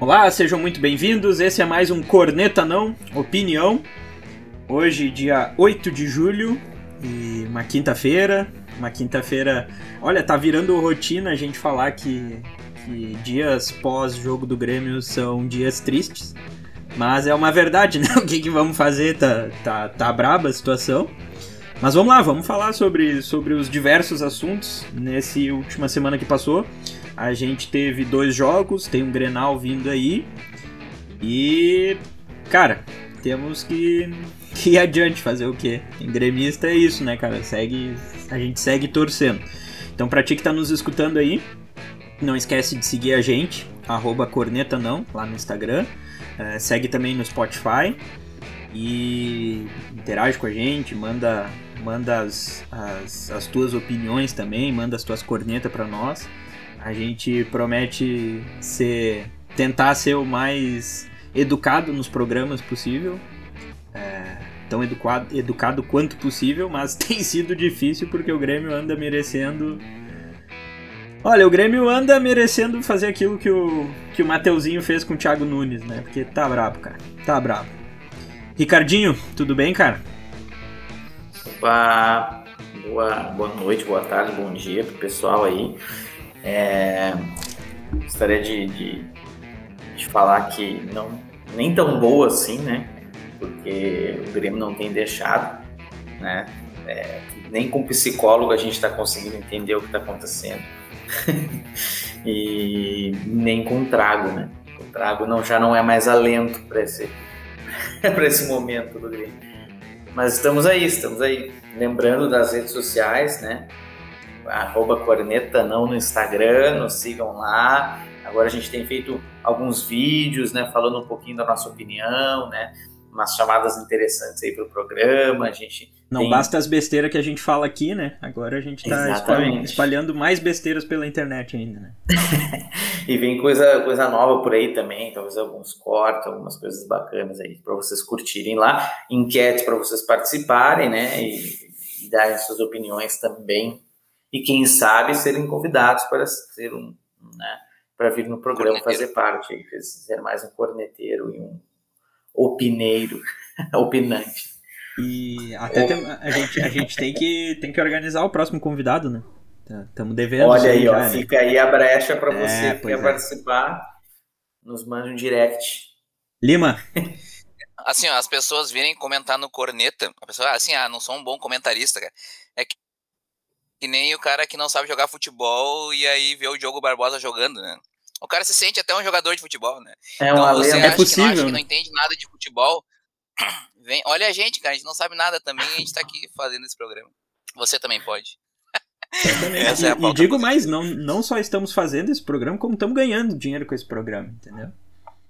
Olá, sejam muito bem-vindos. Esse é mais um Corneta Não Opinião. Hoje, dia 8 de julho, e uma quinta-feira. Uma quinta-feira. Olha, tá virando rotina a gente falar que, que dias pós-jogo do Grêmio são dias tristes. Mas é uma verdade, né? O que, que vamos fazer? Tá, tá, tá braba a situação. Mas vamos lá, vamos falar sobre, sobre os diversos assuntos nesse última semana que passou. A gente teve dois jogos, tem um Grenal vindo aí. E, cara, temos que, que ir adiante fazer o quê? Em gremista é isso, né, cara? Segue, a gente segue torcendo. Então, pra ti que tá nos escutando aí, não esquece de seguir a gente, arroba corneta não, lá no Instagram. É, segue também no Spotify e interage com a gente, manda, manda as, as, as tuas opiniões também, manda as tuas cornetas para nós. A gente promete ser tentar ser o mais educado nos programas possível. É, tão educado, educado quanto possível, mas tem sido difícil porque o Grêmio anda merecendo. Olha, o Grêmio anda merecendo fazer aquilo que o, que o Mateuzinho fez com o Thiago Nunes, né? Porque tá brabo, cara. Tá brabo. Ricardinho, tudo bem, cara? Opa, boa, boa noite, boa tarde, bom dia pro pessoal aí. É, gostaria de, de, de, falar que não nem tão boa assim, né? Porque o Grêmio não tem deixado, né? É, nem com psicólogo a gente está conseguindo entender o que está acontecendo. e nem com trago, né? O trago não, já não é mais alento para esse, esse momento do Grêmio. Mas estamos aí, estamos aí. Lembrando das redes sociais, né? Arroba corneta não no Instagram, nos sigam lá. Agora a gente tem feito alguns vídeos, né, falando um pouquinho da nossa opinião, né, umas chamadas interessantes aí para o programa. A gente não tem... basta as besteiras que a gente fala aqui, né? Agora a gente está espalhando, mais besteiras pela internet ainda, né? e vem coisa, coisa nova por aí também, talvez alguns cortes, algumas coisas bacanas aí para vocês curtirem lá, enquetes para vocês participarem, né? E, e darem suas opiniões também e quem sabe serem convidados para ser um, né, para vir no programa fazer parte, ser mais um corneteiro e um opineiro, opinante. E até tem, a, gente, a gente tem que, tem que organizar o próximo convidado, né? Estamos devendo. Olha aí, ó, né? fica aí a brecha para é, você que quer é. participar. Nos mande um direct. Lima. assim, ó, as pessoas virem comentar no corneta, a pessoa, assim, ah, não sou um bom comentarista, cara. É que que nem o cara que não sabe jogar futebol e aí vê o Diogo Barbosa jogando, né? O cara se sente até um jogador de futebol, né? É então você acha é possível, que, não, que não entende nada de futebol, vem, olha a gente, cara, a gente não sabe nada também e a gente tá aqui fazendo esse programa. Você também pode. Essa e, é e digo mais, não, não só estamos fazendo esse programa, como estamos ganhando dinheiro com esse programa, entendeu?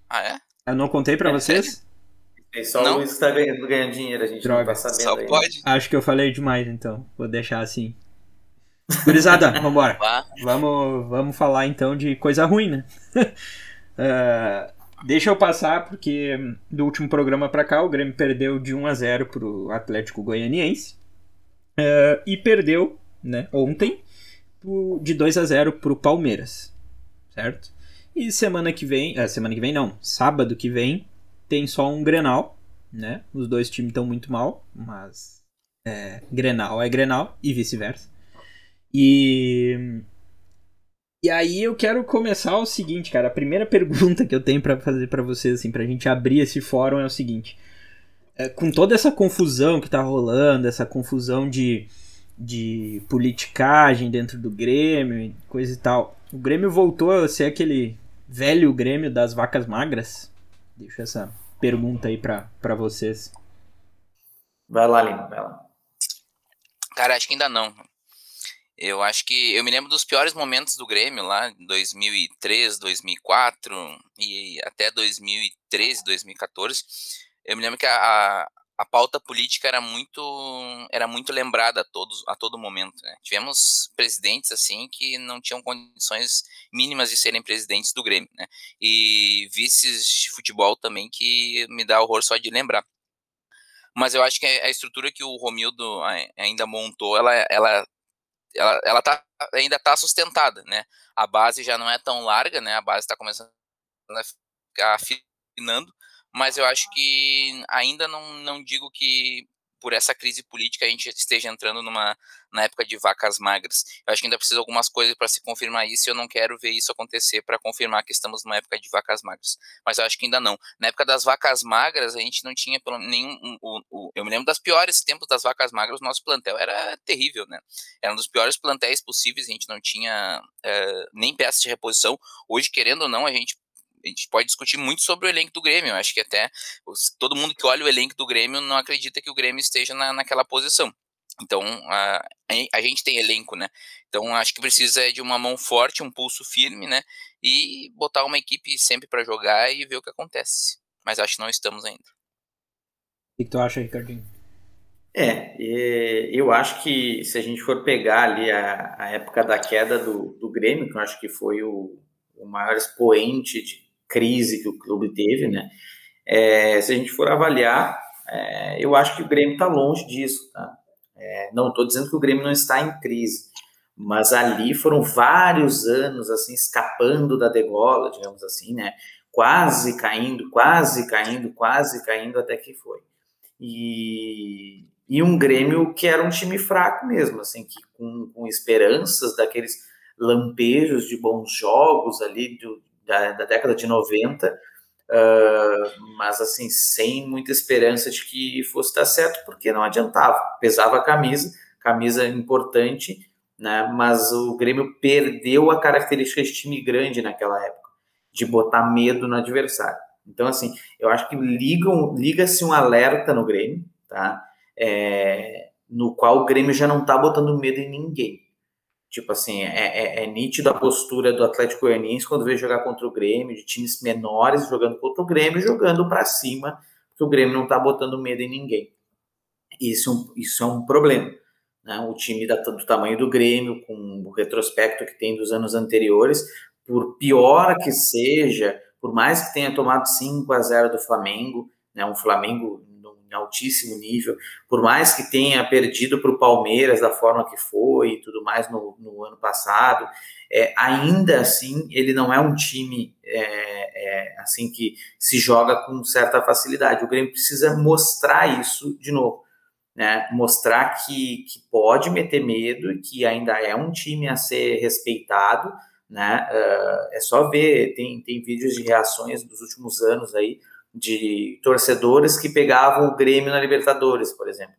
Ah, é? Eu não contei para é, vocês? É, só não? o Luiz tá ganhando, ganhando dinheiro, a gente Droga. não tá sabendo Só aí. pode. Acho que eu falei demais, então. Vou deixar assim. Gurizada, vambora. vamos, vamos falar então de coisa ruim, né? uh, deixa eu passar, porque do último programa para cá o Grêmio perdeu de 1 a 0 pro Atlético Goianiense. Uh, e perdeu, né, ontem, de 2 a 0 pro Palmeiras. Certo? E semana que vem, uh, semana que vem não, sábado que vem, tem só um Grenal, né? Os dois times estão muito mal, mas é, Grenal é Grenal e vice-versa. E. E aí eu quero começar o seguinte, cara. A primeira pergunta que eu tenho para fazer para vocês, assim, pra gente abrir esse fórum é o seguinte. É, com toda essa confusão que tá rolando, essa confusão de, de politicagem dentro do Grêmio, coisa e tal. O Grêmio voltou a ser aquele velho Grêmio das vacas magras? Deixa essa pergunta aí pra, pra vocês. Vai lá, Lima, vai lá. Cara, acho que ainda não. Eu acho que eu me lembro dos piores momentos do Grêmio lá em 2003, 2004 e até 2013, 2014. Eu me lembro que a, a, a pauta política era muito era muito lembrada a todos a todo momento. Né? Tivemos presidentes assim que não tinham condições mínimas de serem presidentes do Grêmio, né? E vices de futebol também que me dá horror só de lembrar. Mas eu acho que a estrutura que o Romildo ainda montou, ela, ela ela, ela tá, ainda está sustentada, né? A base já não é tão larga, né? A base está começando a ficar afinando, mas eu acho que ainda não, não digo que por essa crise política a gente esteja entrando numa na época de vacas magras. Eu acho que ainda precisa algumas coisas para se confirmar isso e eu não quero ver isso acontecer para confirmar que estamos numa época de vacas magras. Mas eu acho que ainda não. Na época das vacas magras, a gente não tinha pelo nenhum. Um, um, um, eu me lembro das piores tempos das vacas magras, o nosso plantel era terrível, né? Era um dos piores plantéis possíveis, a gente não tinha é, nem peças de reposição. Hoje, querendo ou não, a gente a gente pode discutir muito sobre o elenco do Grêmio. Eu acho que até os, todo mundo que olha o elenco do Grêmio não acredita que o Grêmio esteja na, naquela posição. Então, a, a gente tem elenco, né? Então, acho que precisa de uma mão forte, um pulso firme, né? E botar uma equipe sempre para jogar e ver o que acontece. Mas acho que não estamos ainda. O que tu acha, Ricardinho? É, eu acho que se a gente for pegar ali a, a época da queda do, do Grêmio, que eu acho que foi o, o maior expoente de crise que o clube teve, né? É, se a gente for avaliar, é, eu acho que o Grêmio está longe disso, tá? É, não estou dizendo que o Grêmio não está em crise, mas ali foram vários anos assim escapando da degola, digamos assim, né? Quase caindo, quase caindo, quase caindo até que foi. E, e um Grêmio que era um time fraco mesmo, assim, que com, com esperanças daqueles lampejos de bons jogos ali do, da, da década de 90, uh, ah, mas assim, sem muita esperança de que fosse dar certo, porque não adiantava. Pesava a camisa, camisa importante, né? mas o Grêmio perdeu a característica de time grande naquela época, de botar medo no adversário. Então, assim, eu acho que ligam, liga-se um alerta no Grêmio, tá? É, no qual o Grêmio já não está botando medo em ninguém. Tipo assim, é, é, é nítido a postura do Atlético Goianiense quando veio jogar contra o Grêmio, de times menores jogando contra o Grêmio, jogando para cima, porque o Grêmio não está botando medo em ninguém. Isso, isso é um problema. Né? O time da, do tamanho do Grêmio, com o retrospecto que tem dos anos anteriores, por pior que seja, por mais que tenha tomado 5 a 0 do Flamengo, né? um Flamengo altíssimo nível, por mais que tenha perdido para o Palmeiras da forma que foi e tudo mais no, no ano passado, é, ainda assim ele não é um time é, é, assim que se joga com certa facilidade. O Grêmio precisa mostrar isso de novo. Né, mostrar que, que pode meter medo e que ainda é um time a ser respeitado, né? Uh, é só ver, tem, tem vídeos de reações dos últimos anos aí de torcedores que pegavam o Grêmio na Libertadores, por exemplo.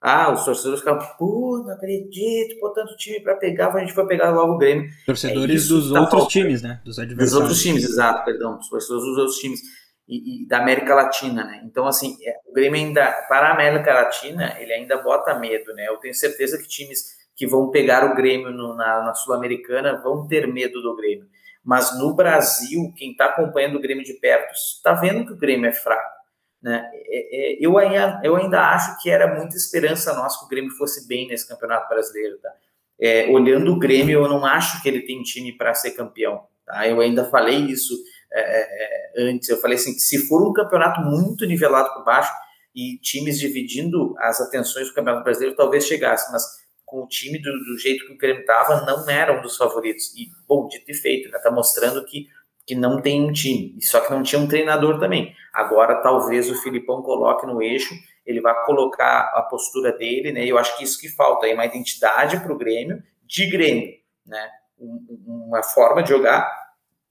Ah, os torcedores ficavam, pô, não acredito, pô, tanto time para pegar, a gente foi pegar logo o Grêmio. Torcedores é dos tá outros times, né? Dos adversários. Dos outros times, exato, perdão, dos torcedores dos outros times e, e da América Latina, né? Então, assim, é, o Grêmio ainda, para a América Latina, ele ainda bota medo, né? Eu tenho certeza que times que vão pegar o Grêmio no, na, na Sul-Americana vão ter medo do Grêmio. Mas no Brasil, quem está acompanhando o Grêmio de perto está vendo que o Grêmio é fraco. Né? É, é, eu, ainda, eu ainda acho que era muita esperança nossa que o Grêmio fosse bem nesse Campeonato Brasileiro. Tá? É, olhando o Grêmio, eu não acho que ele tem time para ser campeão. Tá? Eu ainda falei isso é, é, é, antes. Eu falei assim: que se for um campeonato muito nivelado por baixo e times dividindo as atenções do Campeonato Brasileiro, talvez chegasse. Mas com o time do, do jeito que o Grêmio estava, não era um dos favoritos. E, bom, dito e feito, né? Tá mostrando que, que não tem um time. Só que não tinha um treinador também. Agora, talvez o Filipão coloque no eixo, ele vai colocar a postura dele, né? Eu acho que isso que falta aí, uma identidade para o Grêmio, de Grêmio, né? Uma forma de jogar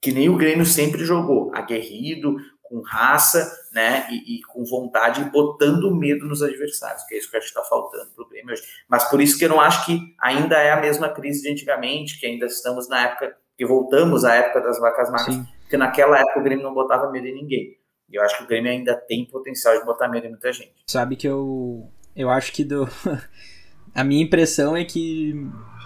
que nem o Grêmio sempre jogou, aguerrido, com raça, né, e, e, com vontade, botando medo nos adversários, que é isso que acho que está faltando para o Grêmio hoje. Mas por isso que eu não acho que ainda é a mesma crise de antigamente, que ainda estamos na época, que voltamos à época das vacas magras, porque naquela época o Grêmio não botava medo em ninguém. E eu acho que o Grêmio ainda tem potencial de botar medo em muita gente. Sabe que eu, eu acho que do... a minha impressão é que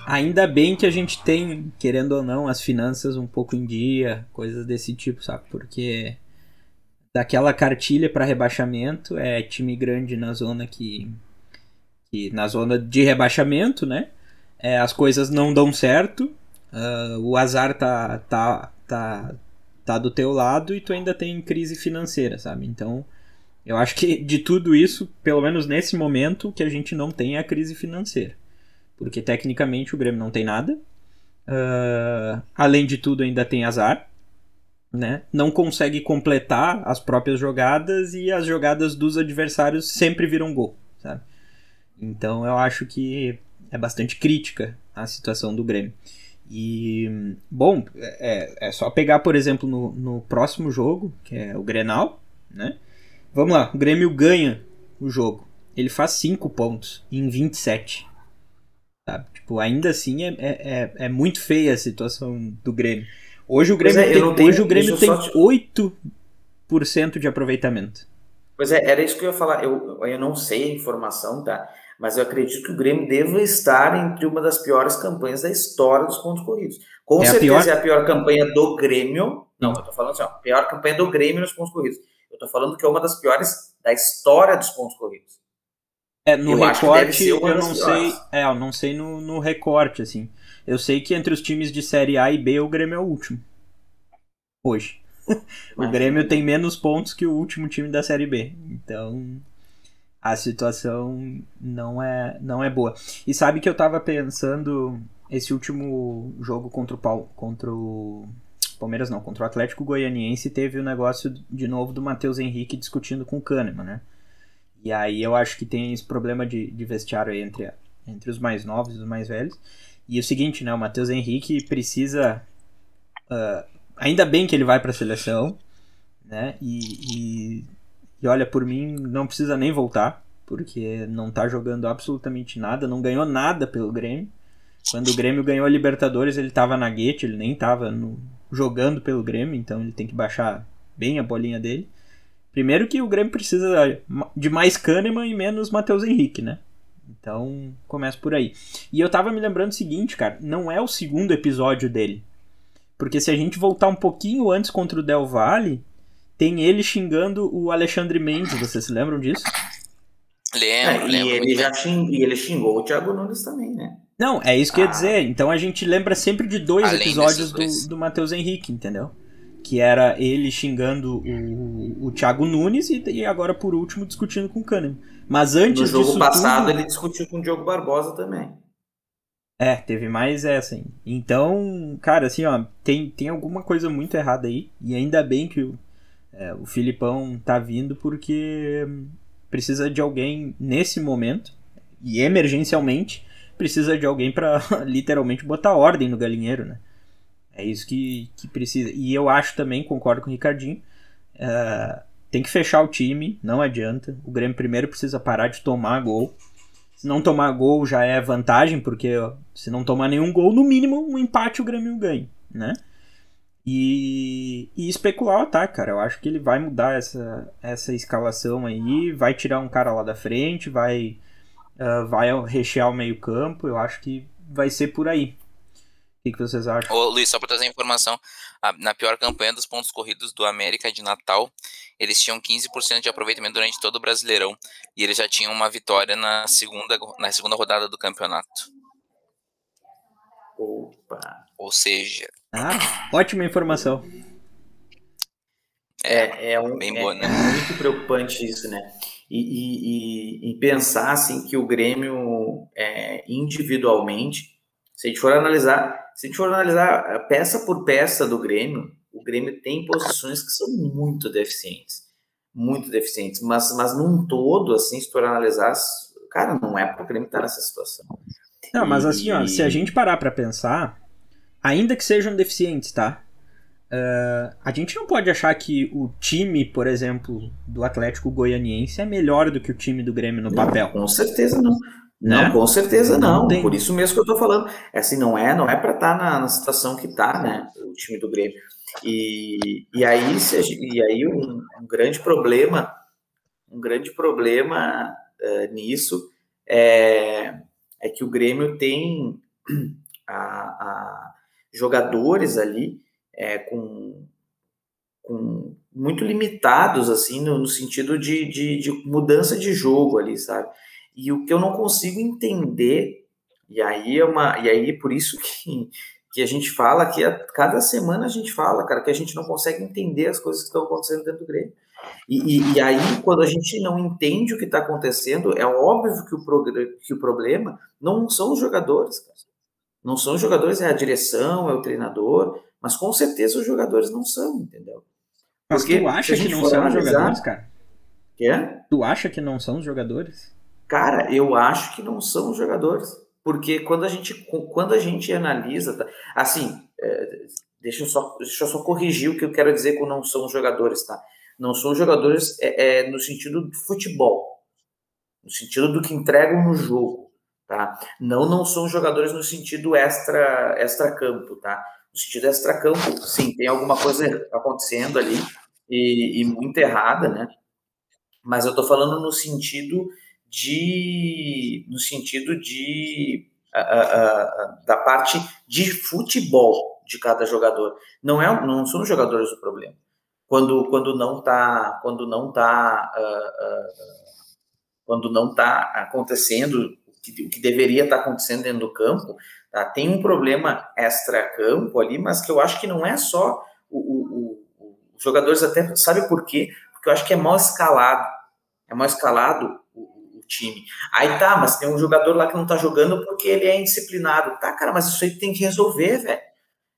ainda bem que a gente tem, querendo ou não, as finanças um pouco em dia, coisas desse tipo, sabe? Porque daquela cartilha para rebaixamento, é time grande na zona que, que na zona de rebaixamento, né? É, as coisas não dão certo, uh, o azar tá, tá, tá, tá do teu lado e tu ainda tem crise financeira, sabe? Então, eu acho que de tudo isso, pelo menos nesse momento, que a gente não tem é a crise financeira. porque tecnicamente o Grêmio não tem nada. Uh, além de tudo, ainda tem azar. Né? Não consegue completar as próprias jogadas e as jogadas dos adversários sempre viram gol. Sabe? Então eu acho que é bastante crítica a situação do Grêmio. E, bom, é, é só pegar, por exemplo, no, no próximo jogo, que é o Grenal, né? Vamos lá, o Grêmio ganha o jogo. Ele faz 5 pontos em 27. Sabe? Tipo, ainda assim é, é, é, é muito feia a situação do Grêmio. Hoje o Grêmio é, tem, tenho, hoje o Grêmio tem te... 8% de aproveitamento. Pois é, era isso que eu ia falar. Eu, eu não sei a informação, tá? mas eu acredito que o Grêmio deva estar entre uma das piores campanhas da história dos pontos corridos. Com é certeza a pior... é a pior campanha do Grêmio. Não, eu tô falando assim, ó, pior campanha do Grêmio nos pontos corridos. Eu tô falando que é uma das piores da história dos pontos corridos. É, no eu recorte eu não sei, é, eu não sei no, no recorte, assim. Eu sei que entre os times de Série A e B, o Grêmio é o último. Hoje. o Grêmio tem menos pontos que o último time da Série B. Então, a situação não é, não é boa. E sabe que eu tava pensando esse último jogo contra o, Paul, contra o Palmeiras não, contra o Atlético Goianiense teve o negócio de novo do Matheus Henrique discutindo com o Kahneman, né? E aí eu acho que tem esse problema de, de vestiário entre, entre os mais novos e os mais velhos. E o seguinte, né? O Matheus Henrique precisa. Uh, ainda bem que ele vai para a seleção, né? E, e e olha, por mim, não precisa nem voltar, porque não tá jogando absolutamente nada, não ganhou nada pelo Grêmio. Quando o Grêmio ganhou a Libertadores, ele tava na guete, ele nem tava no, jogando pelo Grêmio, então ele tem que baixar bem a bolinha dele. Primeiro que o Grêmio precisa de mais Kahneman e menos Matheus Henrique, né? Então, começa por aí. E eu tava me lembrando o seguinte, cara, não é o segundo episódio dele. Porque se a gente voltar um pouquinho antes contra o Del Valle, tem ele xingando o Alexandre Mendes, vocês se lembram disso? Lembro, é, lembro. E ele, já xing, e ele xingou o Thiago Nunes também, né? Não, é isso que ah. eu ia ah. dizer. Então a gente lembra sempre de dois Além episódios do, do Matheus Henrique, entendeu? Que era ele xingando o, o Thiago Nunes e, e agora, por último, discutindo com o Kahneman. Mas antes No jogo passado, tudo... ele discutiu com o Diogo Barbosa também. É, teve mais essa, hein? Então, cara, assim, ó, tem, tem alguma coisa muito errada aí. E ainda bem que o, é, o Filipão tá vindo porque precisa de alguém nesse momento e emergencialmente precisa de alguém para literalmente botar ordem no galinheiro, né? É isso que, que precisa. E eu acho também, concordo com o Ricardinho, uh, tem que fechar o time, não adianta. O Grêmio primeiro precisa parar de tomar gol. Se não tomar gol já é vantagem, porque ó, se não tomar nenhum gol, no mínimo um empate o Grêmio ganha, né? E, e, especular o ataque, cara. Eu acho que ele vai mudar essa, essa escalação aí, vai tirar um cara lá da frente, vai, uh, vai rechear o meio-campo. Eu acho que vai ser por aí. O que, que vocês acham? Ô, Luiz, só para trazer informação, na pior campanha dos pontos corridos do América de Natal, eles tinham 15% de aproveitamento durante todo o Brasileirão e eles já tinham uma vitória na segunda, na segunda rodada do campeonato. Opa! Ou seja. Ah, ótima informação. É, é, um, Bem boa, é, né? é muito preocupante isso, né? E, e, e, pensar assim que o Grêmio é, individualmente, se a gente for analisar, se a gente for analisar peça por peça do Grêmio, o Grêmio tem posições que são muito deficientes, muito deficientes, mas, mas num todo, assim, se for analisar, cara, não é para o Grêmio estar nessa situação. Não, mas assim, ó, se a gente parar para pensar, ainda que sejam deficientes, tá? Uh, a gente não pode achar que o time, por exemplo, do Atlético Goianiense é melhor do que o time do Grêmio no papel. com certeza não. Não, né? com certeza não. não Por isso mesmo que eu tô falando. É assim, não é, não é para estar tá na, na, situação que tá, né? O time do Grêmio. E, e aí, se, e aí um, um, grande problema, um grande problema uh, nisso é, é que o Grêmio tem a, a jogadores ali é, com, com muito limitados assim no, no sentido de, de, de, mudança de jogo ali, sabe? E o que eu não consigo entender e aí é uma e aí por isso que, que a gente fala que a, cada semana a gente fala, cara, que a gente não consegue entender as coisas que estão acontecendo dentro do Grêmio. E, e, e, aí, quando a gente não entende o que está acontecendo, é óbvio que o, que o problema não são os jogadores, cara. Não são os jogadores, é a direção, é o treinador, mas com certeza os jogadores não são, entendeu? Mas Porque tu acha que não são os jogadores, cara? Quê? Tu acha que não são os jogadores? Cara, eu acho que não são os jogadores. Porque quando a gente, quando a gente analisa, tá? assim, é, deixa, eu só, deixa eu só corrigir o que eu quero dizer com não são os jogadores, tá? Não são jogadores é, é, no sentido de futebol, no sentido do que entregam no jogo, tá? Não, não são jogadores no sentido extra, extra campo, tá? No sentido extra campo, sim, tem alguma coisa acontecendo ali e, e muito errada, né? Mas eu tô falando no sentido de, no sentido de a, a, a, da parte de futebol de cada jogador. Não é, não são os jogadores o problema quando, quando não está quando não tá uh, uh, quando não tá acontecendo o que, o que deveria estar tá acontecendo dentro do campo tá? tem um problema extra campo ali mas que eu acho que não é só o, os jogadores até sabe por quê porque eu acho que é mal escalado é mal escalado time aí tá mas tem um jogador lá que não tá jogando porque ele é indisciplinado tá cara mas isso aí tem que resolver velho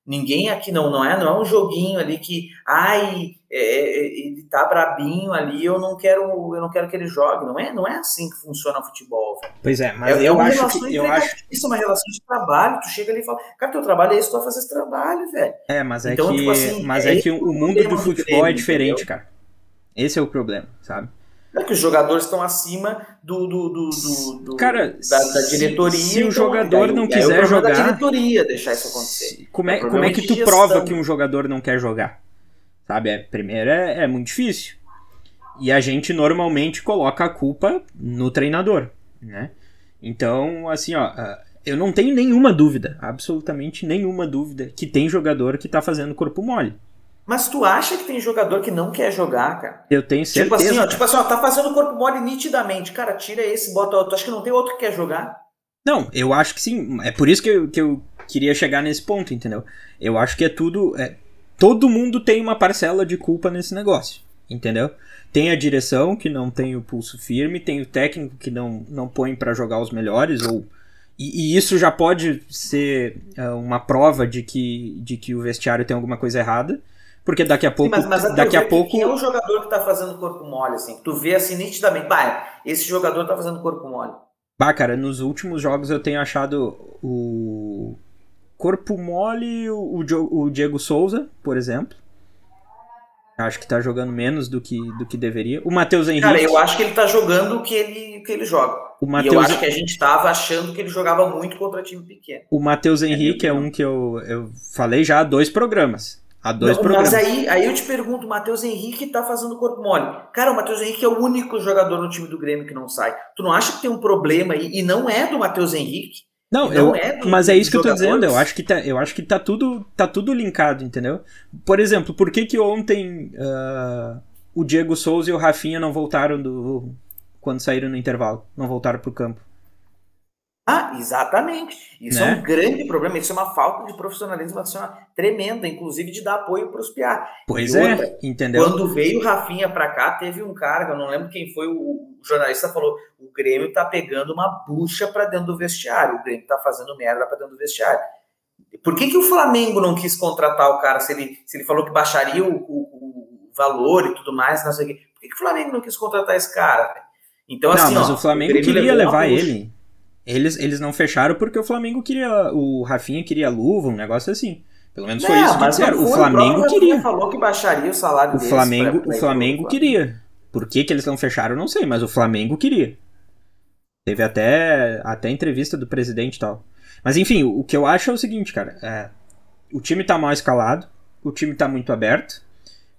Ninguém aqui não, não é, não é um joguinho ali que, ai, é, é, ele tá brabinho ali, eu não quero, eu não quero que ele jogue. Não é, não é assim que funciona o futebol. Velho. Pois é, mas é, eu é acho que eu acho isso é uma relação de trabalho. Tu chega ali e fala, cara, teu trabalho é isso, tu vai fazer esse trabalho, velho. É, mas é então, que, tipo assim, mas é, é que o mundo do futebol é diferente, entendeu? cara. Esse é o problema, sabe? É que os jogadores estão acima do, do, do, do Cara, da, da, diretoria. Se, se o então, jogador aí, não quiser jogar. Da diretoria deixar isso acontecer. Como é, como é que tu prova que um jogador não quer jogar? Sabe? É, primeiro é, é muito difícil. E a gente normalmente coloca a culpa no treinador, né? Então, assim, ó, ah, eu não tenho nenhuma dúvida, absolutamente nenhuma dúvida, que tem jogador que tá fazendo corpo mole. Mas tu acha que tem jogador que não quer jogar, cara? Eu tenho certeza. Tipo assim, ó, tipo assim, ó, tá fazendo o corpo mole nitidamente. Cara, tira esse, bota outro. Acho que não tem outro que quer jogar? Não, eu acho que sim. É por isso que eu, que eu queria chegar nesse ponto, entendeu? Eu acho que é tudo. É, todo mundo tem uma parcela de culpa nesse negócio, entendeu? Tem a direção que não tem o pulso firme, tem o técnico que não, não põe para jogar os melhores, ou. E, e, isso já pode ser uh, uma prova de que, de que o vestiário tem alguma coisa errada. Porque daqui a pouco. Sim, mas, mas daqui a pouco. Quem é o jogador que tá fazendo corpo mole, assim? Tu vê assim nitidamente. Bah, esse jogador tá fazendo corpo mole. Bah, cara, nos últimos jogos eu tenho achado o. Corpo mole, o, o Diego Souza, por exemplo. Acho que tá jogando menos do que, do que deveria. O Matheus Henrique. Cara, eu acho que ele tá jogando o que ele, que ele joga. O Mateus... E eu acho que a gente tava achando que ele jogava muito contra time pequeno. O Matheus é Henrique é, é um que eu, eu falei já há dois programas. Há dois não, programas. Mas aí, aí eu te pergunto, o Matheus Henrique tá fazendo corpo mole. Cara, o Matheus Henrique é o único jogador no time do Grêmio que não sai. Tu não acha que tem um problema aí? E não é do Matheus Henrique? Não, não eu, é do, mas é isso que eu tô dizendo. Eu acho que tá, eu acho que tá tudo, tá tudo linkado, entendeu? Por exemplo, por que que ontem uh, o Diego Souza e o Rafinha não voltaram do quando saíram no intervalo, não voltaram pro campo? Ah, exatamente. Isso né? é um né? grande problema. Isso é uma falta de profissionalismo assim, tremenda, inclusive de dar apoio para os PA. Pois é, outra, entendeu? Quando veio o Rafinha para cá, teve um cara, eu não lembro quem foi, o jornalista falou: o Grêmio tá pegando uma bucha para dentro do vestiário, o Grêmio tá fazendo merda para dentro do vestiário. Por que, que o Flamengo não quis contratar o cara se ele, se ele falou que baixaria o, o, o valor e tudo mais? Não sei o quê. Por que, que o Flamengo não quis contratar esse cara? Então, não, assim, mas ó, o Flamengo o queria levar ele. Eles, eles não fecharam porque o Flamengo queria. O Rafinha queria luva, um negócio assim. Pelo menos foi isso que disseram. O Flamengo o queria. falou que baixaria o salário o Flamengo, pra, pra o Flamengo queria. Por que, que eles não fecharam, não sei, mas o Flamengo queria. Teve até, até entrevista do presidente e tal. Mas enfim, o, o que eu acho é o seguinte, cara. É, o time tá mal escalado, o time tá muito aberto,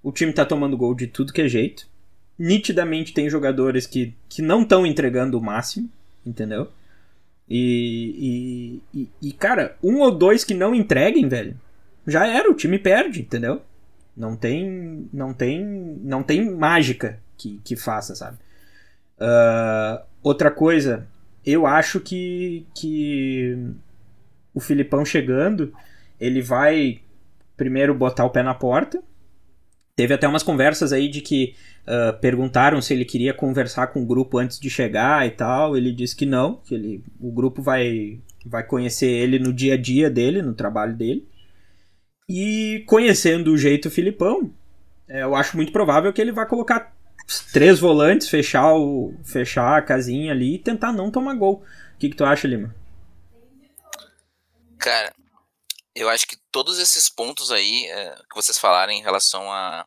o time tá tomando gol de tudo que é jeito. Nitidamente tem jogadores que, que não estão entregando o máximo, entendeu? E, e, e, cara, um ou dois que não entreguem, velho, já era, o time perde, entendeu? Não tem, não tem, não tem mágica que, que faça, sabe? Uh, outra coisa, eu acho que, que o Filipão chegando, ele vai primeiro botar o pé na porta. Teve até umas conversas aí de que uh, perguntaram se ele queria conversar com o grupo antes de chegar e tal. Ele disse que não, que ele, o grupo vai, vai conhecer ele no dia a dia dele, no trabalho dele. E conhecendo o jeito Filipão, é, eu acho muito provável que ele vai colocar três volantes, fechar, o, fechar a casinha ali e tentar não tomar gol. O que, que tu acha, Lima? Cara, eu acho que todos esses pontos aí é, que vocês falaram em relação a,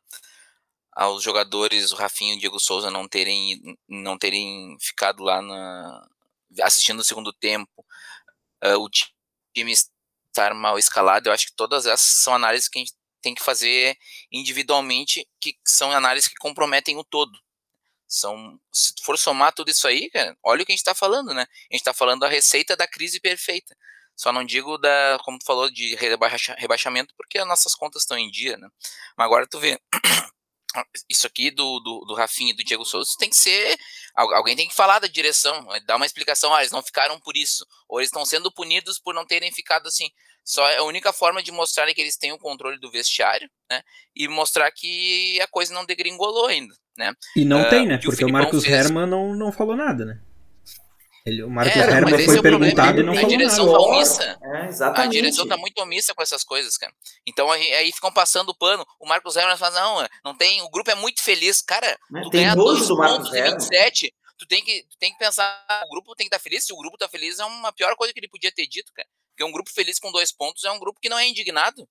aos jogadores, o Rafinho e o Diego Souza não terem, não terem ficado lá na, assistindo o segundo tempo, uh, o time estar mal escalado, eu acho que todas essas são análises que a gente tem que fazer individualmente, que são análises que comprometem o todo. São, se for somar tudo isso aí, cara, olha o que a gente está falando, né? A gente está falando da receita da crise perfeita. Só não digo da, como tu falou, de rebaixa, rebaixamento, porque as nossas contas estão em dia, né? Mas agora tu vê, isso aqui do, do, do Rafinha e do Diego Souza tem que ser. Alguém tem que falar da direção, dar uma explicação. Ah, eles não ficaram por isso. Ou eles estão sendo punidos por não terem ficado assim. Só é a única forma de mostrar que eles têm o controle do vestiário, né? E mostrar que a coisa não degringolou ainda, né? E não uh, tem, né? Porque o, o Marcos fez... Herman não, não falou nada, né? Ele, o Marcos é, Herman foi é perguntado e não falou direção nada. Tá omissa. É, exatamente. A direção tá muito omissa com essas coisas, cara. Então aí, aí ficam passando o pano. O Marcos Herman fala, não, não tem, o grupo é muito feliz. Cara, Mas tu ganha dois pontos de 27, tu tem, que, tu tem que pensar, o grupo tem que estar tá feliz. Se o grupo tá feliz, é uma pior coisa que ele podia ter dito, cara. Porque um grupo feliz com dois pontos é um grupo que não é indignado.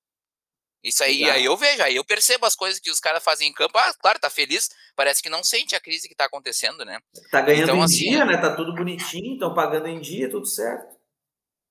Isso aí, aí eu vejo, aí eu percebo as coisas que os caras fazem em campo. Ah, claro, tá feliz, parece que não sente a crise que tá acontecendo, né? Tá ganhando então, em assim, dia, né? Tá tudo bonitinho, estão pagando em dia, tudo certo.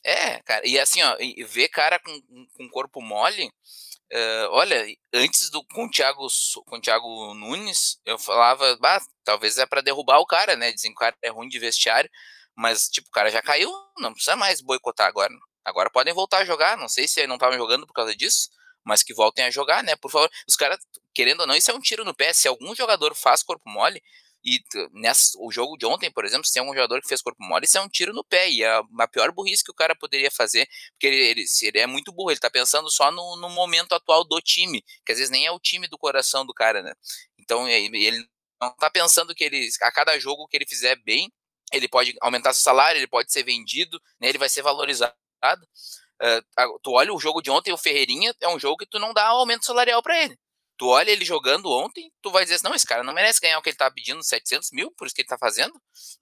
É, cara, e assim, ó, ver cara com, com corpo mole, uh, olha, antes do com o, Thiago, com o Thiago Nunes, eu falava, bah, talvez é para derrubar o cara, né? Dizem que o cara é ruim de vestiário, mas, tipo, o cara já caiu, não precisa mais boicotar agora. Agora podem voltar a jogar, não sei se não estavam jogando por causa disso, mas que voltem a jogar, né? Por favor, os caras, querendo ou não, isso é um tiro no pé. Se algum jogador faz corpo mole, e nessa, o jogo de ontem, por exemplo, se tem um jogador que fez corpo mole, isso é um tiro no pé. E é a pior burrice que o cara poderia fazer, porque ele, ele, ele é muito burro, ele tá pensando só no, no, momento atual do time, que às vezes nem é o time do coração do cara, né? Então ele não tá pensando que ele, a cada jogo que ele fizer bem, ele pode aumentar seu salário, ele pode ser vendido, né? ele vai ser valorizado. Uh, tu olha o jogo de ontem, o Ferreirinha é um jogo que tu não dá aumento salarial para ele. Tu olha ele jogando ontem, tu vai dizer assim, não, esse cara não merece ganhar o que ele tá pedindo, 700 mil, por isso que ele tá fazendo.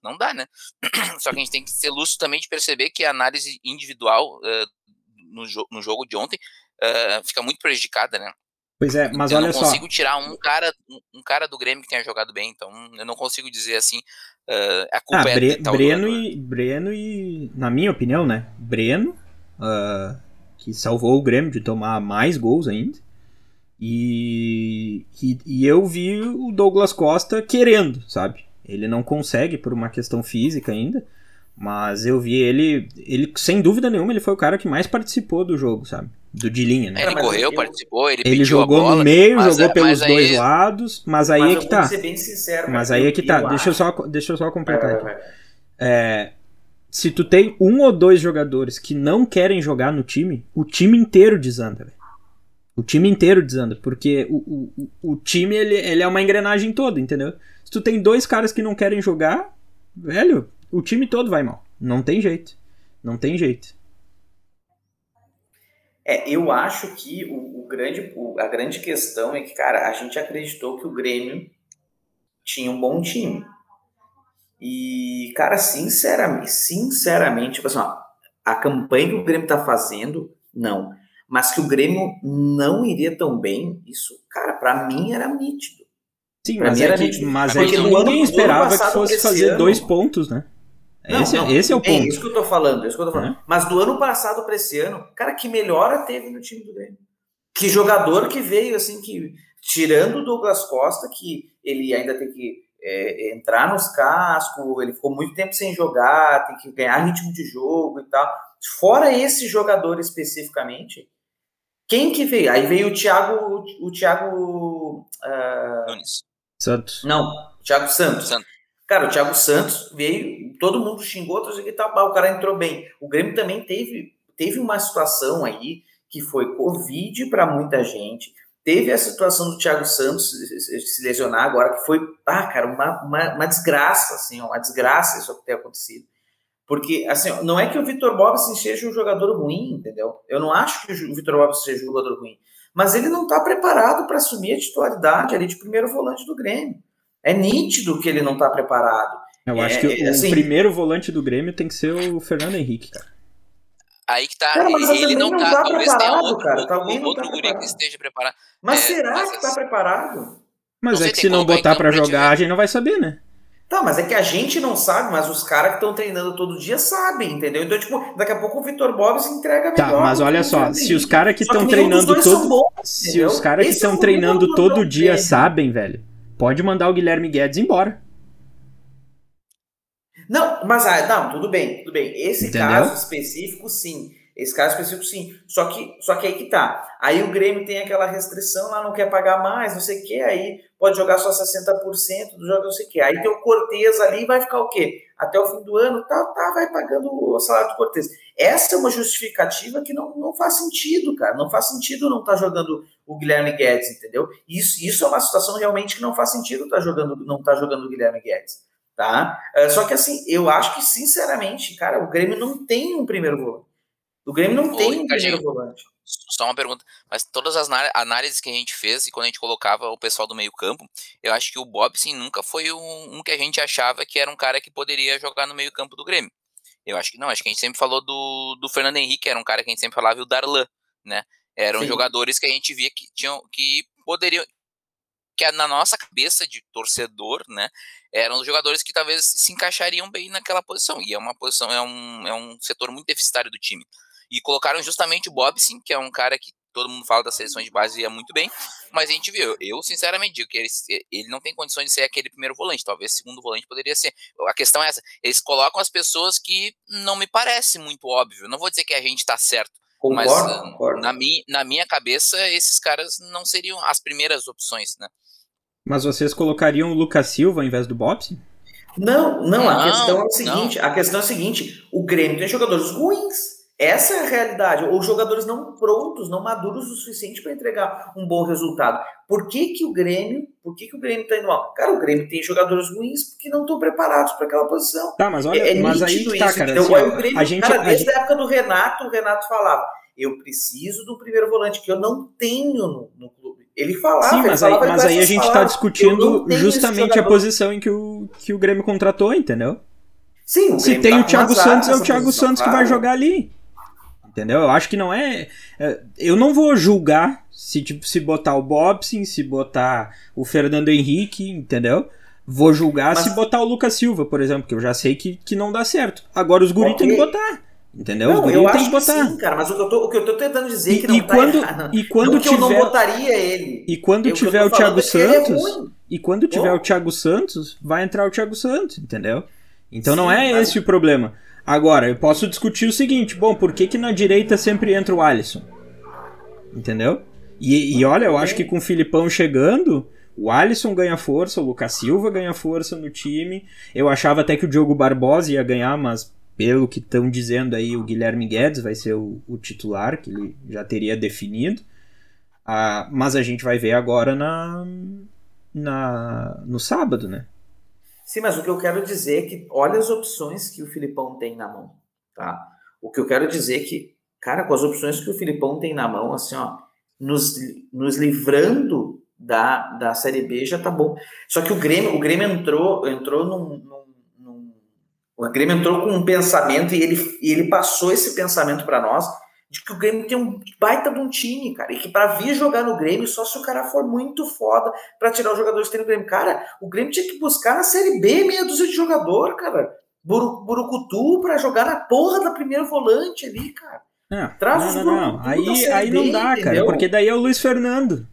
Não dá, né? Só que a gente tem que ser lúcido também de perceber que a análise individual uh, no, jo no, jogo de ontem uh, fica muito prejudicada, né? Pois é, mas eu olha só. Eu não consigo tirar um cara, um cara do Grêmio que tenha jogado bem, então eu não consigo dizer assim, uh, a culpa ah, é Bre Breno e Breno e, na minha opinião, né? Breno uh, que salvou o Grêmio de tomar mais gols ainda. E, e, e, eu vi o Douglas Costa querendo, sabe? Ele não consegue por uma questão física ainda, mas eu vi ele, ele sem dúvida nenhuma, ele foi o cara que mais participou do jogo, sabe? Do de linha, né? Ele correu, eu, participou, ele, ele jogou bola, no meio, jogou é, pelos dois aí, lados, mas aí mas é que tá. Sincero, mas aí é que tá. Deixa eu, só, deixa eu só completar aqui. É, se tu tem um ou dois jogadores que não querem jogar no time, o time inteiro desanda, véio. O time inteiro desanda, porque o, o, o time ele, ele é uma engrenagem toda, entendeu? Se tu tem dois caras que não querem jogar, velho, o time todo vai mal. Não tem jeito. Não tem jeito. É, eu acho que o, o grande, o, a grande questão é que, cara, a gente acreditou que o Grêmio tinha um bom time. E, cara, sinceramente, sinceramente, tipo assim, ó, a campanha que o Grêmio tá fazendo, não. Mas que o Grêmio não iria tão bem, isso, cara, para mim era nítido. Sim, pra mas, é que, mas é que ninguém ano, esperava que fosse fazer ano, dois pontos, né? Não, esse, não, esse é o ponto. É isso que eu tô falando, é isso que eu tô falando. É. Mas do ano passado para esse ano, cara, que melhora teve no time do Grêmio. Que jogador que veio, assim, que tirando o Douglas Costa, que ele ainda tem que é, entrar nos cascos, ele ficou muito tempo sem jogar, tem que ganhar ritmo de jogo e tal. Fora esse jogador especificamente, quem que veio? Aí veio o Thiago. O Thiago. Uh... Nunes. Santos. Não, o Thiago Santos. Santos. Cara, o Thiago Santos veio, todo mundo xingou, outros e tal, o cara entrou bem. O Grêmio também teve, teve uma situação aí que foi Covid para muita gente. Teve a situação do Thiago Santos se lesionar agora, que foi, ah, cara, uma, uma, uma desgraça, assim, uma desgraça isso que tem acontecido. Porque, assim, não é que o Vitor Bobson seja um jogador ruim, entendeu? Eu não acho que o Vitor Bobson seja um jogador ruim. Mas ele não está preparado para assumir a titularidade ali de primeiro volante do Grêmio. É nítido que ele não está preparado. Eu é, acho que o assim, primeiro volante do Grêmio tem que ser o Fernando Henrique, cara. Aí que tá. Cara, ele, ele não, não tá, tá talvez tenha outro, cara, outro, outro tá guri que esteja preparado. Mas é, será mas que tá preparado? Mas não é que se não botar para jogar, a gente não vai saber, né? Tá, mas é que a gente não sabe, mas os caras que estão treinando todo dia sabem, entendeu? Então, tipo, daqui a pouco o Vitor Bob se entrega tá, melhor. Tá, mas olha só, se os caras que estão treinando todo. Bons, se os caras que estão é treinando todo dia sabem, velho, pode mandar o Guilherme Guedes embora. Não, mas ah, não, tudo bem, tudo bem. Esse Entendeu? caso específico, sim. Esse caso específico, sim. Só que, só que aí que tá. Aí o Grêmio tem aquela restrição lá, não quer pagar mais, não sei o quê, aí pode jogar só 60% do jogo, não sei o quê. Aí tem o Cortez ali vai ficar o quê? Até o fim do ano, tá, tá, vai pagando o salário do Cortez. Essa é uma justificativa que não, não faz sentido, cara. Não faz sentido não estar tá jogando o Guilherme Guedes, entendeu? Isso, isso é uma situação realmente que não faz sentido tá jogando, não estar tá jogando o Guilherme Guedes. Tá? Uh, só que assim, eu acho que, sinceramente, cara, o Grêmio não tem um primeiro volante. O Grêmio não Ô, tem um primeiro volante. Só uma pergunta, mas todas as análises que a gente fez e quando a gente colocava o pessoal do meio-campo, eu acho que o Bob sim nunca foi um, um, que a gente achava que era um cara que poderia jogar no meio-campo do Grêmio. Eu acho que não, acho que a gente sempre falou do, do Fernando Henrique, era um cara que a gente sempre falava, e o Darlan, né? Eram sim. jogadores que a gente via que tinham que poderiam que na nossa cabeça de torcedor, né, eram os jogadores que talvez se encaixariam bem naquela posição. E é uma posição, é um, é um setor muito deficitário do time. E colocaram justamente o Bobson, que é um cara que todo mundo fala das seleções de base e é muito bem, mas a gente viu, eu sinceramente digo que ele, ele não tem condições de ser aquele primeiro volante, talvez segundo volante poderia ser. A questão é essa, eles colocam as pessoas que não me parece muito óbvio, não vou dizer que a gente está certo, concordo, mas concordo. Na, minha, na minha cabeça esses caras não seriam as primeiras opções, né? Mas vocês colocariam o Lucas Silva ao invés do Bobson? Não, não, a não, questão é o seguinte, não. a questão é a seguinte, o Grêmio tem jogadores ruins. Essa é a realidade. Ou jogadores não prontos, não maduros o suficiente para entregar um bom resultado. Por que, que o Grêmio, por que, que o Grêmio está indo mal? Cara, o Grêmio tem jogadores ruins que não estão preparados para aquela posição. Tá, mas olha, é, é mas aí tá, isso, cara. Então, assim, o Grêmio, a gente, cara, desde a, a época do Renato, o Renato falava: eu preciso do primeiro volante que eu não tenho no, no clube. Ele falava. Sim, mas aí, mas aí a gente está discutindo justamente a posição em que o, que o Grêmio contratou, entendeu? Sim, o Se tem tá o Thiago Santos, é o Thiago Santos claro. que vai jogar ali. Entendeu? Eu acho que não é. é eu não vou julgar se, tipo, se botar o Bobson, se botar o Fernando Henrique, entendeu? Vou julgar Mas... se botar o Lucas Silva, por exemplo, que eu já sei que, que não dá certo. Agora os guri okay. tem que botar. Entendeu? Não, eu acho que botar. sim, cara, mas o que eu tô, o que eu tô tentando dizer é que não e tá quando, errado. E quando não tiver, eu não botaria ele. E quando eu, tiver o Thiago é é Santos, é e quando tiver oh. o Thiago Santos, vai entrar o Thiago Santos, entendeu? Então sim, não é mas... esse o problema. Agora, eu posso discutir o seguinte, bom, por que que na direita sempre entra o Alisson? Entendeu? E, e olha, eu acho que com o Filipão chegando, o Alisson ganha força, o Lucas Silva ganha força no time. Eu achava até que o Diogo Barbosa ia ganhar, mas pelo que estão dizendo aí, o Guilherme Guedes vai ser o, o titular, que ele já teria definido. Ah, mas a gente vai ver agora na, na no sábado, né? Sim, mas o que eu quero dizer é que olha as opções que o Filipão tem na mão, tá? O que eu quero dizer é que, cara, com as opções que o Filipão tem na mão, assim, ó, nos, nos livrando da, da Série B já tá bom. Só que o Grêmio, o Grêmio entrou, entrou num, o Grêmio entrou com um pensamento e ele, e ele passou esse pensamento para nós de que o Grêmio tem um baita de um time, cara, e que para vir jogar no Grêmio só se o cara for muito foda para tirar os jogadores que tem no Grêmio. Cara, o Grêmio tinha que buscar na Série B meia dúzia de jogador, cara. Buru, Burucutu para jogar na porra da primeira volante ali, cara. É, Traz não, não, não. Aí, aí não dá, entendeu? cara, porque daí é o Luiz Fernando.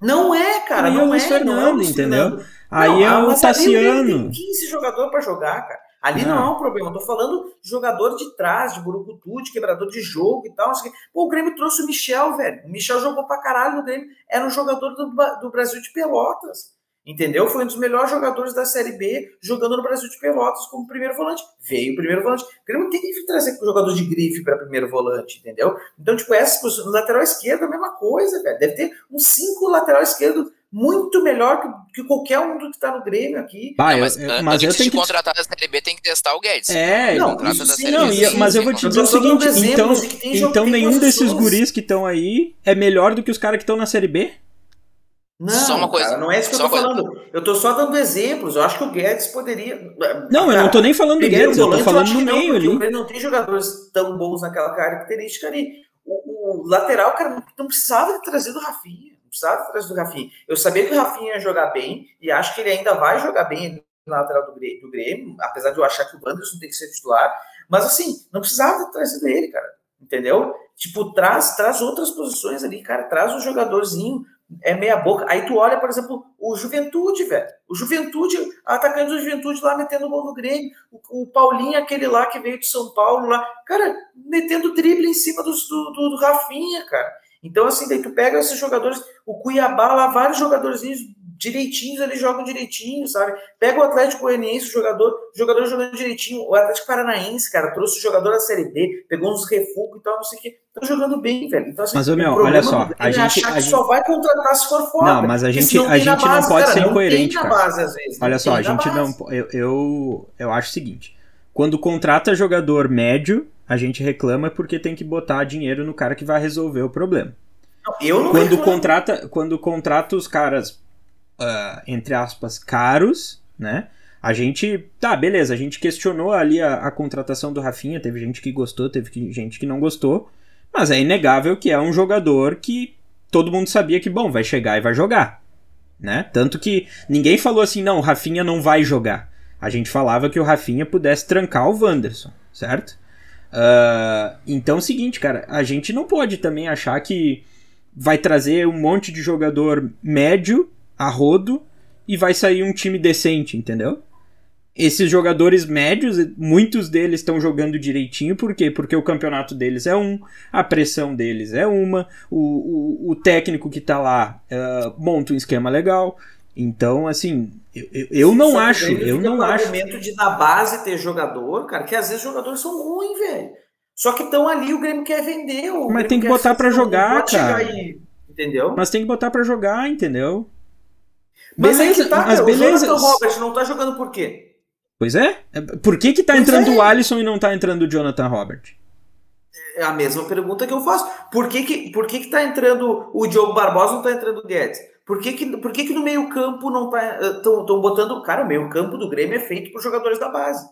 Não é, cara, aí não é o Luiz é, Fernando, não é o Luiz entendeu? Fernando. Aí é o Tassiano. Tem 15 jogadores para jogar, cara. Ali não, é um problema. Eu tô falando de jogador de trás, de burucutu, de quebrador de jogo e tal. Pô, o Grêmio trouxe o Michel, velho. O Michel jogou pra caralho no Grêmio. Era um jogador do, do Brasil de Pelotas. Entendeu? Foi um dos melhores jogadores da Série B jogando no Brasil de Pelotas como primeiro volante. Veio o primeiro volante. O Grêmio tem que trazer jogador de grife para primeiro volante, entendeu? Então, tipo, essa no lateral esquerdo a mesma coisa, velho. Deve ter uns cinco lateral esquerdo muito melhor que, que qualquer um do que tá no Grêmio aqui. Bah, não, mas, eu, mas eu tenho que contratar da Série B tem que testar o Guedes. É, não, isso, sim, não e, mas eu vou te dizer o seguinte, então, então nenhum desses guris que estão aí é melhor do que os caras que estão na Série B? Não, só uma coisa. Cara, não é isso que eu tô falando. Eu tô só dando exemplos. Eu acho que o Guedes poderia. Não, cara, eu não tô nem falando do Guedes, eu tô falando no meio ali. Ele não tem jogadores tão bons naquela característica ali. O, o lateral, cara, não precisava ter trazido o Rafinha. Precisava ter trazido o Rafinha. Eu sabia que o Rafinha ia jogar bem e acho que ele ainda vai jogar bem na lateral do Grêmio, do Grêmio, apesar de eu achar que o Wanderson tem que ser titular. Mas assim, não precisava ter trazido ele, cara. Entendeu? Tipo, traz, traz outras posições ali, cara. Traz um jogadorzinho é meia boca. Aí tu olha, por exemplo, o Juventude, velho. O Juventude, atacante do Juventude lá metendo gol no Grêmio. O, o, Paulinho, aquele lá que veio de São Paulo lá, cara, metendo drible em cima do, do, do Rafinha, cara. Então, assim, daí tu pega esses jogadores, o Cuiabá lá, vários jogadorzinhos direitinhos, eles jogam direitinho, sabe? Pega o Atlético Goianiense, o jogador, o jogador jogando direitinho. O Atlético Paranaense, cara, trouxe o jogador da Série B, pegou uns refugos e tal, não sei o quê. Estão jogando bem, velho. Então, assim, mas, meu, olha só, a gente, achar a que gente... só vai contratar se for fora. Não, mas a gente, a gente base, não pode cara, ser incoerente, cara. Base, vezes, olha só, a gente não... Eu, eu, eu acho o seguinte, quando contrata jogador médio, a gente reclama porque tem que botar dinheiro no cara que vai resolver o problema. Eu não quando contrata quando contrata os caras uh, entre aspas, caros, né? A gente, tá, beleza, a gente questionou ali a, a, contratação do Rafinha, teve gente que gostou, teve que, gente que não gostou, mas é inegável que é um jogador que todo mundo sabia que, bom, vai chegar e vai jogar, né? Tanto que ninguém falou assim, não, o Rafinha não vai jogar. A gente falava que o Rafinha pudesse trancar o Wanderson, certo? Uh, então é o seguinte, cara, a gente não pode também achar que vai trazer um monte de jogador médio a rodo e vai sair um time decente, entendeu? Esses jogadores médios, muitos deles estão jogando direitinho, por quê? Porque o campeonato deles é um, a pressão deles é uma, o, o, o técnico que tá lá uh, monta um esquema legal. Então, assim, eu, eu não acho, eu não acho. O argumento de na base ter jogador, cara, que às vezes os jogadores são ruins, velho. Só que estão ali, o Grêmio quer vender. Mas Grêmio tem que botar para jogar, cara. Aí, entendeu? Mas tem que botar para jogar, entendeu? Mas beleza, aí que tá, mas beleza. O Jonathan Robert não tá jogando por quê? Pois é. Por que que tá pois entrando é. o Alisson e não tá entrando o Jonathan Robert? É a mesma pergunta que eu faço. Por que que, por que, que tá entrando o Diogo Barbosa não tá entrando o Guedes? Por que que, por que, que no meio campo não tá... Estão eh, botando... Cara, o meio campo do Grêmio é feito por jogadores da base.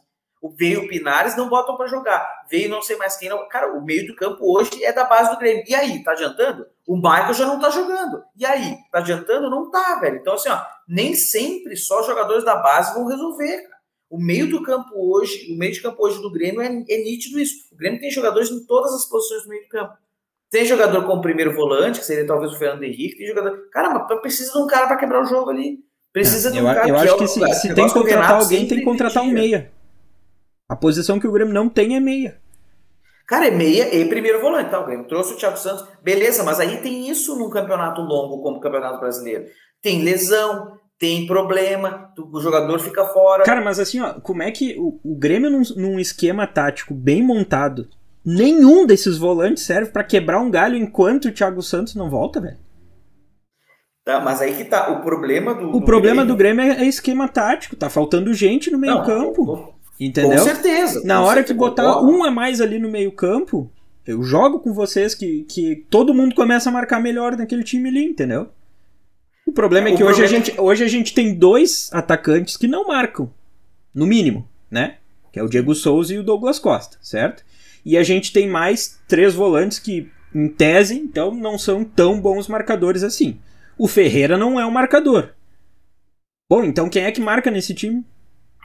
Veio o Pinares, não botam para jogar. Veio não sei mais quem. Não... Cara, o meio do campo hoje é da base do Grêmio. E aí, tá adiantando? O Michael já não tá jogando. E aí, tá adiantando? Não tá, velho. Então, assim, ó, nem sempre só jogadores da base vão resolver, cara. O meio do campo hoje, o meio de campo hoje do Grêmio é, é nítido isso. O Grêmio tem jogadores em todas as posições do meio do campo. Tem jogador como primeiro volante, que seria talvez o Fernando Henrique, tem jogador. Cara, mas precisa de um cara para quebrar o jogo ali. Precisa de um eu, cara Eu acho que, se, se tem que contratar alguém, tem que contratar um meia. A posição que o Grêmio não tem é meia. Cara, é meia e primeiro volante, tá? O Grêmio trouxe o Thiago Santos, beleza, mas aí tem isso num campeonato longo como o Campeonato Brasileiro. Tem lesão, tem problema, o jogador fica fora. Cara, mas assim, ó, como é que o, o Grêmio num, num esquema tático bem montado, nenhum desses volantes serve para quebrar um galho enquanto o Thiago Santos não volta, velho? Tá, mas aí que tá. O problema do. O do problema Grêmio... do Grêmio é, é esquema tático. Tá faltando gente no meio-campo. Entendeu? Com certeza. Na com hora certeza, que botar um a mais ali no meio-campo, eu jogo com vocês que, que todo mundo começa a marcar melhor naquele time ali, entendeu? O problema é, é que hoje, a gente, é hoje a gente tem dois atacantes que não marcam, no mínimo, né? Que é o Diego Souza e o Douglas Costa, certo? E a gente tem mais três volantes que, em tese, então, não são tão bons marcadores assim. O Ferreira não é um marcador. Bom, então quem é que marca nesse time?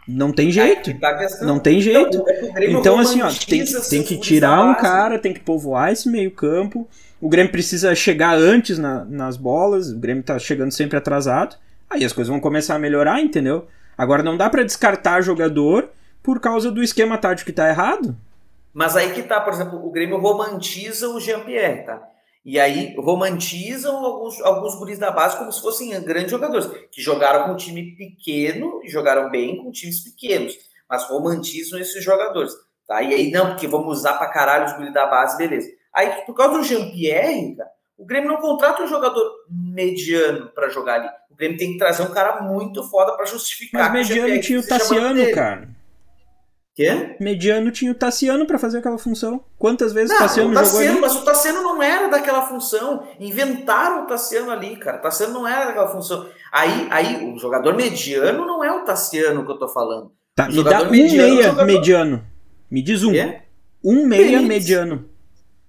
Não tem jeito. Tá não tem jeito. Então, então assim, ó, tem, tem que tirar um cara, tem que povoar esse meio-campo. O Grêmio precisa chegar antes na, nas bolas. O Grêmio tá chegando sempre atrasado. Aí as coisas vão começar a melhorar, entendeu? Agora não dá para descartar jogador por causa do esquema tático que tá errado. Mas aí que tá, por exemplo, o Grêmio romantiza o Jean-Pierre, tá? E aí romantizam alguns, alguns guris da base como se fossem grandes jogadores, que jogaram com um time pequeno e jogaram bem com times pequenos, mas romantizam esses jogadores. Tá? E aí, não, porque vamos usar pra caralho os guris da base, beleza. Aí, por causa do Jean-Pierre, o Grêmio não contrata um jogador mediano para jogar ali. O Grêmio tem que trazer um cara muito foda para justificar. Mas mediano tinha o Tassiano, cara. Quê? Mediano tinha o Tassiano para fazer aquela função. Quantas vezes não, o Tassiano, o Tassiano jogou ali? Mas o Tassiano não era daquela função. Inventaram o Tassiano ali, cara. O Tassiano não era daquela função. Aí, aí o jogador mediano não é o Tassiano que eu tô falando. Tá, me dá um mediano, meia jogador... mediano. Me diz um. Quê? Um meia Benítez. mediano.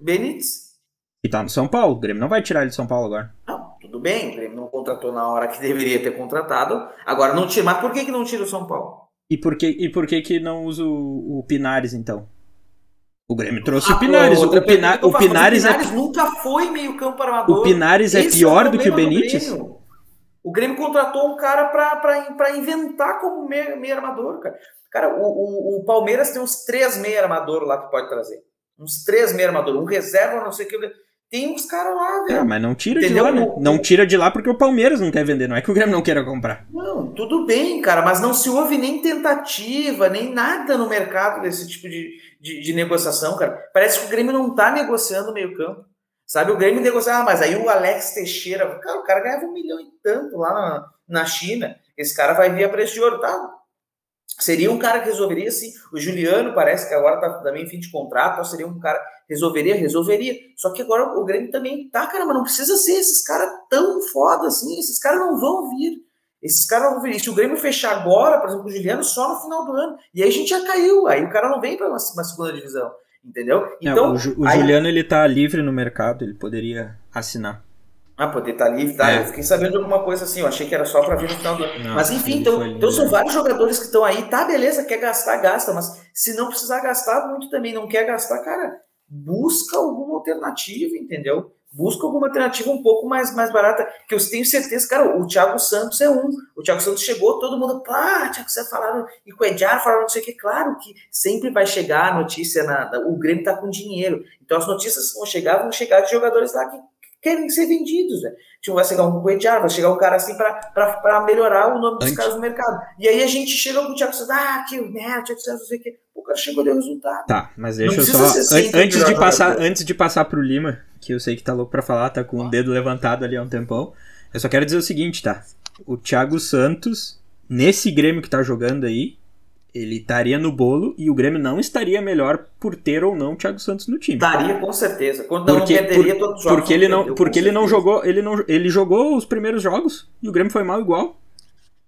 Benítez. E tá no São Paulo. O Grêmio não vai tirar ele de São Paulo agora. Não, tudo bem. O Grêmio não contratou na hora que deveria ter contratado. Agora não tira. Mas por que, que não tira o São Paulo? E por que, e por que, que não usa o, o Pinares, então? O Grêmio trouxe ah, o Pinares. O, Pina, o, Pinares, o Pinares é... nunca foi meio campo armador. O Pinares é Esse pior é do que o Benítez? O Grêmio contratou um cara para inventar como meio, meio armador, cara. Cara, o, o, o, Palmeiras tem uns três meio armador lá que pode trazer. Uns três meio armador. Um reserva, não sei o que. Tem uns caras lá, velho. É, mas não tira Entendeu? de lá, né? Não tira de lá porque o Palmeiras não quer vender. Não é que o Grêmio não queira comprar. Não, tudo bem, cara. Mas não se houve nem tentativa, nem nada no mercado desse tipo de, de, de negociação, cara. Parece que o Grêmio não tá negociando o meio campo. Sabe, o Grêmio negocia, ah, mas aí o Alex Teixeira, cara, o cara ganhava um milhão e tanto lá na, na China. Esse cara vai vir a preço de ouro, tá? Seria um cara que resolveria, sim. O Juliano parece que agora tá também em fim de contrato, então seria um cara resolveria, resolveria. Só que agora o Grêmio também tá, cara, mas não precisa ser esses caras tão foda assim. Esses caras não vão vir. Esses caras vão vir. Se o Grêmio fechar agora, por exemplo, o Juliano, só no final do ano. E aí a gente já caiu. Aí o cara não vem para uma, uma, segunda divisão. Entendeu? Então, o, o aí... Juliano ele tá livre no mercado, ele poderia assinar. Ah, poder estar tá livre, tá? É. Eu fiquei sabendo de alguma coisa assim, eu achei que era só para vir no final do ano. Mas enfim, então, então são vários jogadores que estão aí, tá, beleza, quer gastar, gasta, mas se não precisar gastar muito também, não quer gastar, cara, busca alguma alternativa, entendeu? Busca alguma alternativa um pouco mais, mais barata, que eu tenho certeza, cara, o Thiago Santos é um. O Thiago Santos chegou, todo mundo, pá, Thiago Santos falaram, e com o Ediar falaram não sei o que, claro que sempre vai chegar a notícia, na, o Grêmio tá com dinheiro, então as notícias vão chegar, vão chegar de jogadores lá que querem ser vendidos, né? Tipo, vai chegar um Coetiar, vai chegar um cara assim para melhorar o nome dos Antes. caras no mercado. E aí a gente chega com o Thiago Santos, ah, que merda, Thiago Santos, não sei o quê. O cara chegou deu resultado. Tá, mas deixa eu só. An antes, de passar, antes de passar pro Lima, que eu sei que tá louco pra falar, tá com o dedo levantado ali há um tempão. Eu só quero dizer o seguinte, tá? O Thiago Santos, nesse Grêmio que tá jogando aí, ele estaria no bolo e o Grêmio não estaria melhor por ter ou não o Thiago Santos no time. Estaria com certeza. Quando porque, não perderia por, todos os jogos. Porque ele não, porque ele não jogou, ele não, ele jogou os primeiros jogos e o Grêmio foi mal igual.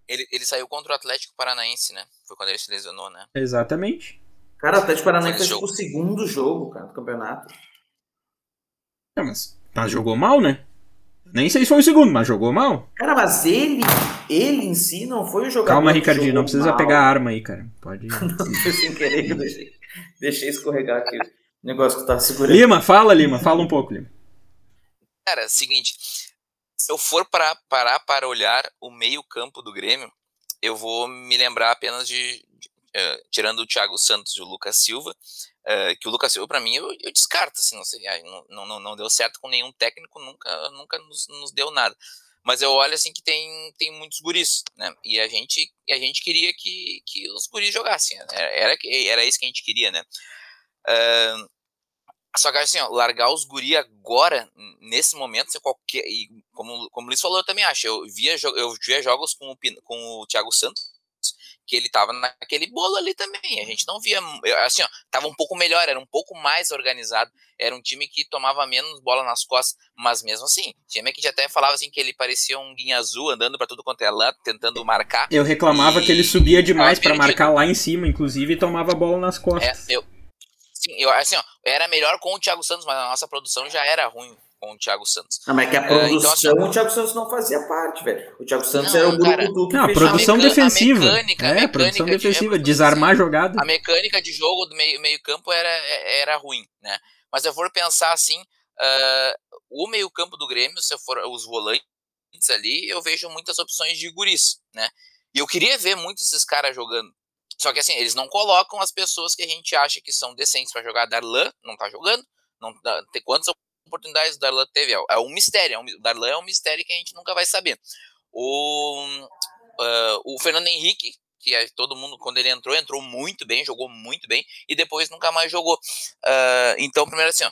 Ele, ele saiu contra o Atlético Paranaense, né? Foi quando ele se lesionou, né? Exatamente. Cara, o Atlético Paranaense foi o segundo jogo, cara, do campeonato. É, mas, mas jogou mal, né? Nem sei se foi o segundo, mas jogou mal. Cara, mas ele, ele em si não foi o jogador. Calma, Ricardinho, não precisa mal. pegar a arma aí, cara. Pode. não, foi sem querer que eu deixei, deixei escorregar aqui. O negócio que tava segurando. Lima, fala, Lima, fala um pouco, Lima. Cara, seguinte. Se eu for para, parar para olhar o meio-campo do Grêmio, eu vou me lembrar apenas de. de uh, tirando o Thiago Santos e o Lucas Silva, Uh, que o Lucas Silva, para mim, eu, eu, descarto, assim, não, sei, não, não, não, deu certo com nenhum técnico, nunca, nunca nos, nos, deu nada. Mas eu olho, assim, que tem, tem muitos guris, né? E a gente, a gente queria que, que os guris jogassem, né? era, era isso que a gente queria, né? Uh, só que, assim, ó, largar os guris agora, nesse momento, se qualquer... E como, como o Luiz falou, eu também acho. Eu via, eu via jogos com o, com o Thiago Santos, que ele tava naquele bolo ali também. A gente não via, assim, ó, tava um pouco melhor, era um pouco mais organizado, era um time que tomava menos bola nas costas, mas mesmo assim, time que até falava assim que ele parecia um guinha azul andando para tudo quanto é lado, tentando marcar. Eu reclamava e... que ele subia demais para marcar lá em cima, inclusive, e tomava bola nas costas. É, eu, sim, eu, assim, ó, era melhor com o Thiago Santos, mas a nossa produção já era ruim com o Thiago Santos. Ah, mas é que a produção, uh, então, assim, o Thiago Santos não fazia parte, velho. O Thiago Santos não, era o grupo do que Não, a produção a defensiva. A mecânica, é, a mecânica produção defensiva, de, desarmar a jogada. A mecânica de jogo do meio, meio campo era, era ruim, né? Mas eu for pensar assim, uh, o meio campo do Grêmio, se eu for os volantes ali, eu vejo muitas opções de guris, né? E eu queria ver muito esses caras jogando. Só que assim, eles não colocam as pessoas que a gente acha que são decentes para jogar. Darlan não tá jogando. Não, tem quantas oportunidades o Darlan teve? É, é um mistério. É um, o Darlan é um mistério que a gente nunca vai saber. O, uh, o Fernando Henrique, que é, todo mundo, quando ele entrou, entrou muito bem, jogou muito bem, e depois nunca mais jogou. Uh, então, primeiro assim, ó,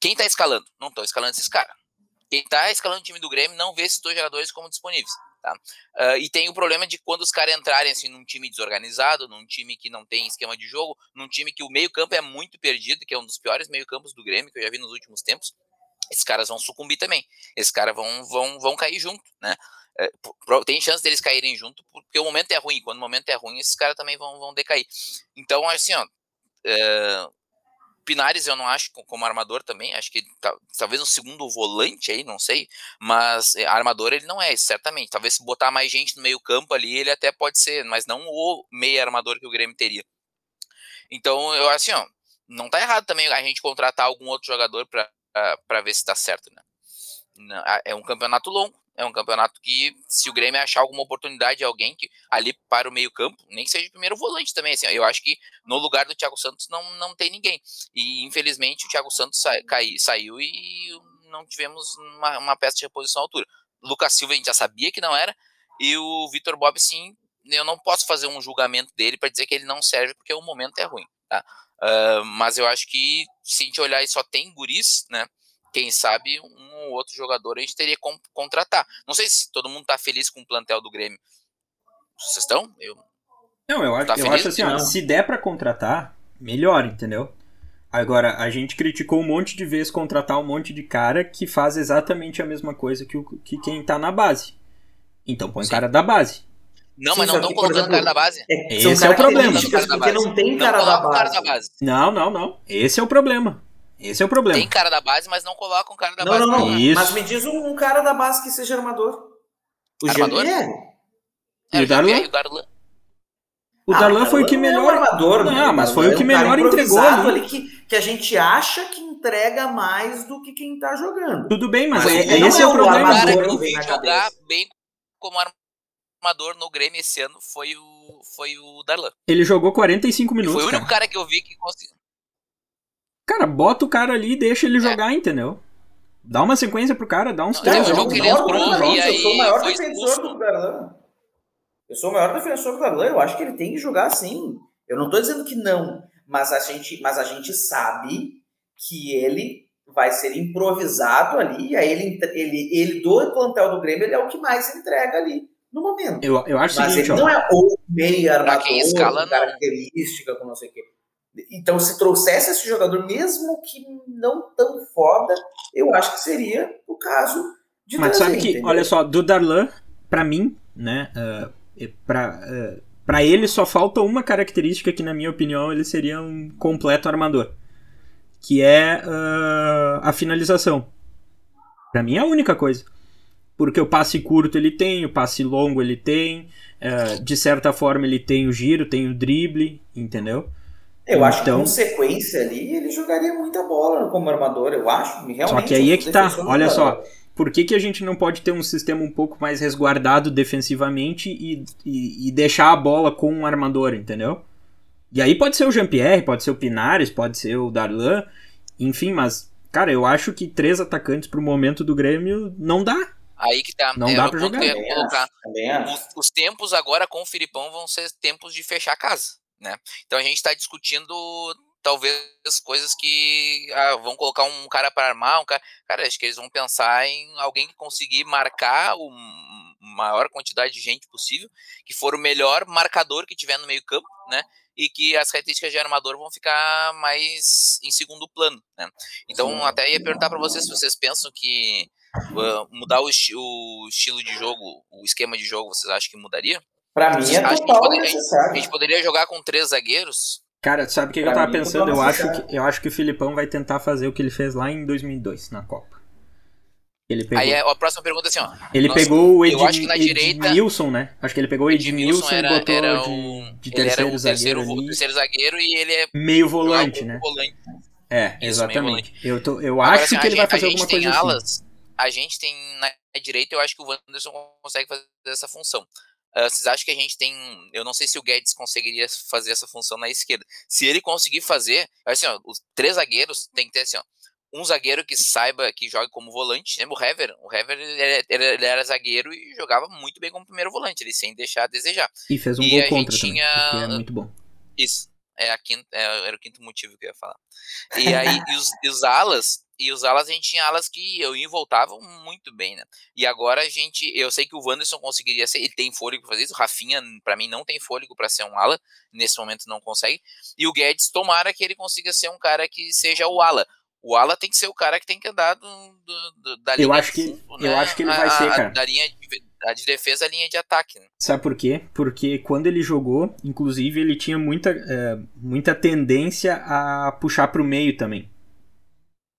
quem tá escalando? Não estão escalando esses caras. Quem tá escalando o time do Grêmio não vê esses dois jogadores como disponíveis. Tá? Uh, e tem o problema de quando os caras entrarem assim, num time desorganizado, num time que não tem esquema de jogo, num time que o meio-campo é muito perdido, que é um dos piores meio-campos do Grêmio que eu já vi nos últimos tempos. Esses caras vão sucumbir também. Esses caras vão, vão, vão cair junto, né? É, tem chance deles caírem junto, porque o momento é ruim. Quando o momento é ruim, esses caras também vão, vão decair. Então, assim, ó. É, Pinares eu não acho como armador também, acho que tá, talvez um segundo volante aí, não sei, mas é, armador ele não é, certamente. Talvez se botar mais gente no meio campo ali, ele até pode ser, mas não o meio armador que o Grêmio teria. Então, eu assim, ó, não tá errado também a gente contratar algum outro jogador para ver se tá certo, né? É um campeonato longo, é um campeonato que, se o Grêmio achar alguma oportunidade de alguém que ali para o meio-campo, nem que seja primeiro volante também, assim, eu acho que no lugar do Thiago Santos não, não tem ninguém. E infelizmente o Thiago Santos sa cai, saiu e não tivemos uma, uma, peça de reposição à altura. Lucas Silva a gente já sabia que não era, e o Vitor Bob, sim, eu não posso fazer um julgamento dele para dizer que ele não serve porque o momento é ruim, tá? Uh, mas eu acho que se a gente olhar e só tem guris, né? Quem sabe um ou outro jogador a gente teria que contratar. Não sei se todo mundo está feliz com o plantel do Grêmio. Vocês estão? Eu... Não, eu acho, tá eu acho assim, ó, se der para contratar, melhor, entendeu? Agora, a gente criticou um monte de vezes contratar um monte de cara que faz exatamente a mesma coisa que, o, que quem tá na base. Então põe Sim. cara da base. Não, Sim, mas não estão colocando exemplo, cara da base. É, Esse é o problema. Porque não tem cara, não da base. cara da base. Não, não, não. Esse é o problema. Esse é o problema. Tem cara da base, mas não coloca um cara da não, base. Não, não, não. Mas me diz um, um, cara da base que seja armador. O armador? É, o Darlan? O Darlan. O ah, Darlan foi o que melhor. É um armador, não, né? mas foi é o que melhor entregou ali. ali que, que a gente acha que entrega mais do que quem tá jogando. Tudo bem, mas, mas é, esse é, o problema. O cara que eu vi jogar bem como armador no Grêmio esse ano foi o, foi o Darlan. Ele jogou 45 minutos. Foi o único cara, cara que eu vi que conseguiu. Cara, bota o cara ali e deixa ele é. jogar, é. entendeu? Dá uma sequência pro cara, dá uns três jogos. Eu sou o maior defensor do Darlan. Eu sou o maior defensor do Darlan. Eu acho que ele tem que jogar sim. Eu não tô dizendo que não, mas a gente, mas a gente sabe que ele vai ser improvisado ali, e aí ele, ele, ele do plantel do Grêmio, ele é o que mais entrega ali no momento. Eu, eu acho mas seguinte, ele ó, não é o meio armador, característica, com não sei o quê. Então, se trouxesse esse jogador, mesmo que não tão foda, eu acho que seria o caso de Mas trazer, sabe que, entendeu? olha só, do Darlan, para mim, né, uh, pra, uh, pra ele só falta uma característica que, na minha opinião, ele seria um completo armador. Que é uh, a finalização. Pra mim é a única coisa. Porque o passe curto ele tem, o passe longo ele tem, uh, de certa forma ele tem o giro, tem o drible, entendeu? Eu acho então, que com sequência ali ele jogaria muita bola como armador, eu acho. Realmente, só que aí é que tá, olha só. Por que, que a gente não pode ter um sistema um pouco mais resguardado defensivamente e, e, e deixar a bola com um armador, entendeu? E aí pode ser o Jean-Pierre, pode ser o Pinares, pode ser o Darlan, enfim, mas, cara, eu acho que três atacantes pro momento do Grêmio não dá. Aí que tá. Não é, dá pra jogar. Os, os tempos agora com o Filipão vão ser tempos de fechar a casa né? Então a gente está discutindo talvez coisas que ah, vão colocar um cara para armar, um cara, cara, acho que eles vão pensar em alguém que conseguir marcar o maior quantidade de gente possível, que for o melhor marcador que tiver no meio campo, né? E que as características de armador vão ficar mais em segundo plano, né? Então, até ia perguntar para vocês se vocês pensam que uh, mudar o, o estilo de jogo, o esquema de jogo, vocês acham que mudaria? Pra mim é total poderia, necessário. A gente poderia jogar com três zagueiros? Cara, sabe o que, que eu tava pensando? Eu acho que, eu acho que o Filipão vai tentar fazer o que ele fez lá em 2002, na Copa. Ele pegou... Aí a próxima pergunta é assim, ó. Ele nossa, pegou o Ed, direita, Edmilson, né? Acho que ele pegou o Edmilson era, e botou era um, de, de terceiro, um zagueiro terceiro, terceiro zagueiro e ele é meio volante, né? Volante. É, Isso, exatamente. Eu, tô, eu Agora, acho assim, que ele vai fazer alguma coisa assim. alas, assim. A gente tem na direita, eu acho que o Wanderson consegue fazer essa função. Uh, vocês acham que a gente tem. Eu não sei se o Guedes conseguiria fazer essa função na esquerda. Se ele conseguir fazer, assim, ó, os três zagueiros tem que ter assim, ó. um zagueiro que saiba que joga como volante. Lembra o Hever? O Hever ele era, ele era, zagueiro e jogava muito bem como primeiro volante, ele sem deixar a desejar. E fez um e gol contra tinha... também, é muito bom. Isso. É a quinta, é, era o quinto motivo que eu ia falar. E aí, e os, e os alas, e os alas a gente tinha alas que eu ia voltavam muito bem, né? E agora a gente, eu sei que o Wanderson conseguiria ser, ele tem fôlego para fazer isso, o Rafinha para mim não tem fôlego para ser um ala, nesse momento não consegue. E o Guedes tomara que ele consiga ser um cara que seja o ala. O ala tem que ser o cara que tem que andar do, do, do da linha eu acho que né? Eu acho que ele vai a, ser, cara. Da linha de, a de defesa, a linha de ataque. Né? Sabe por quê? Porque quando ele jogou, inclusive, ele tinha muita, é, muita tendência a puxar para o meio também.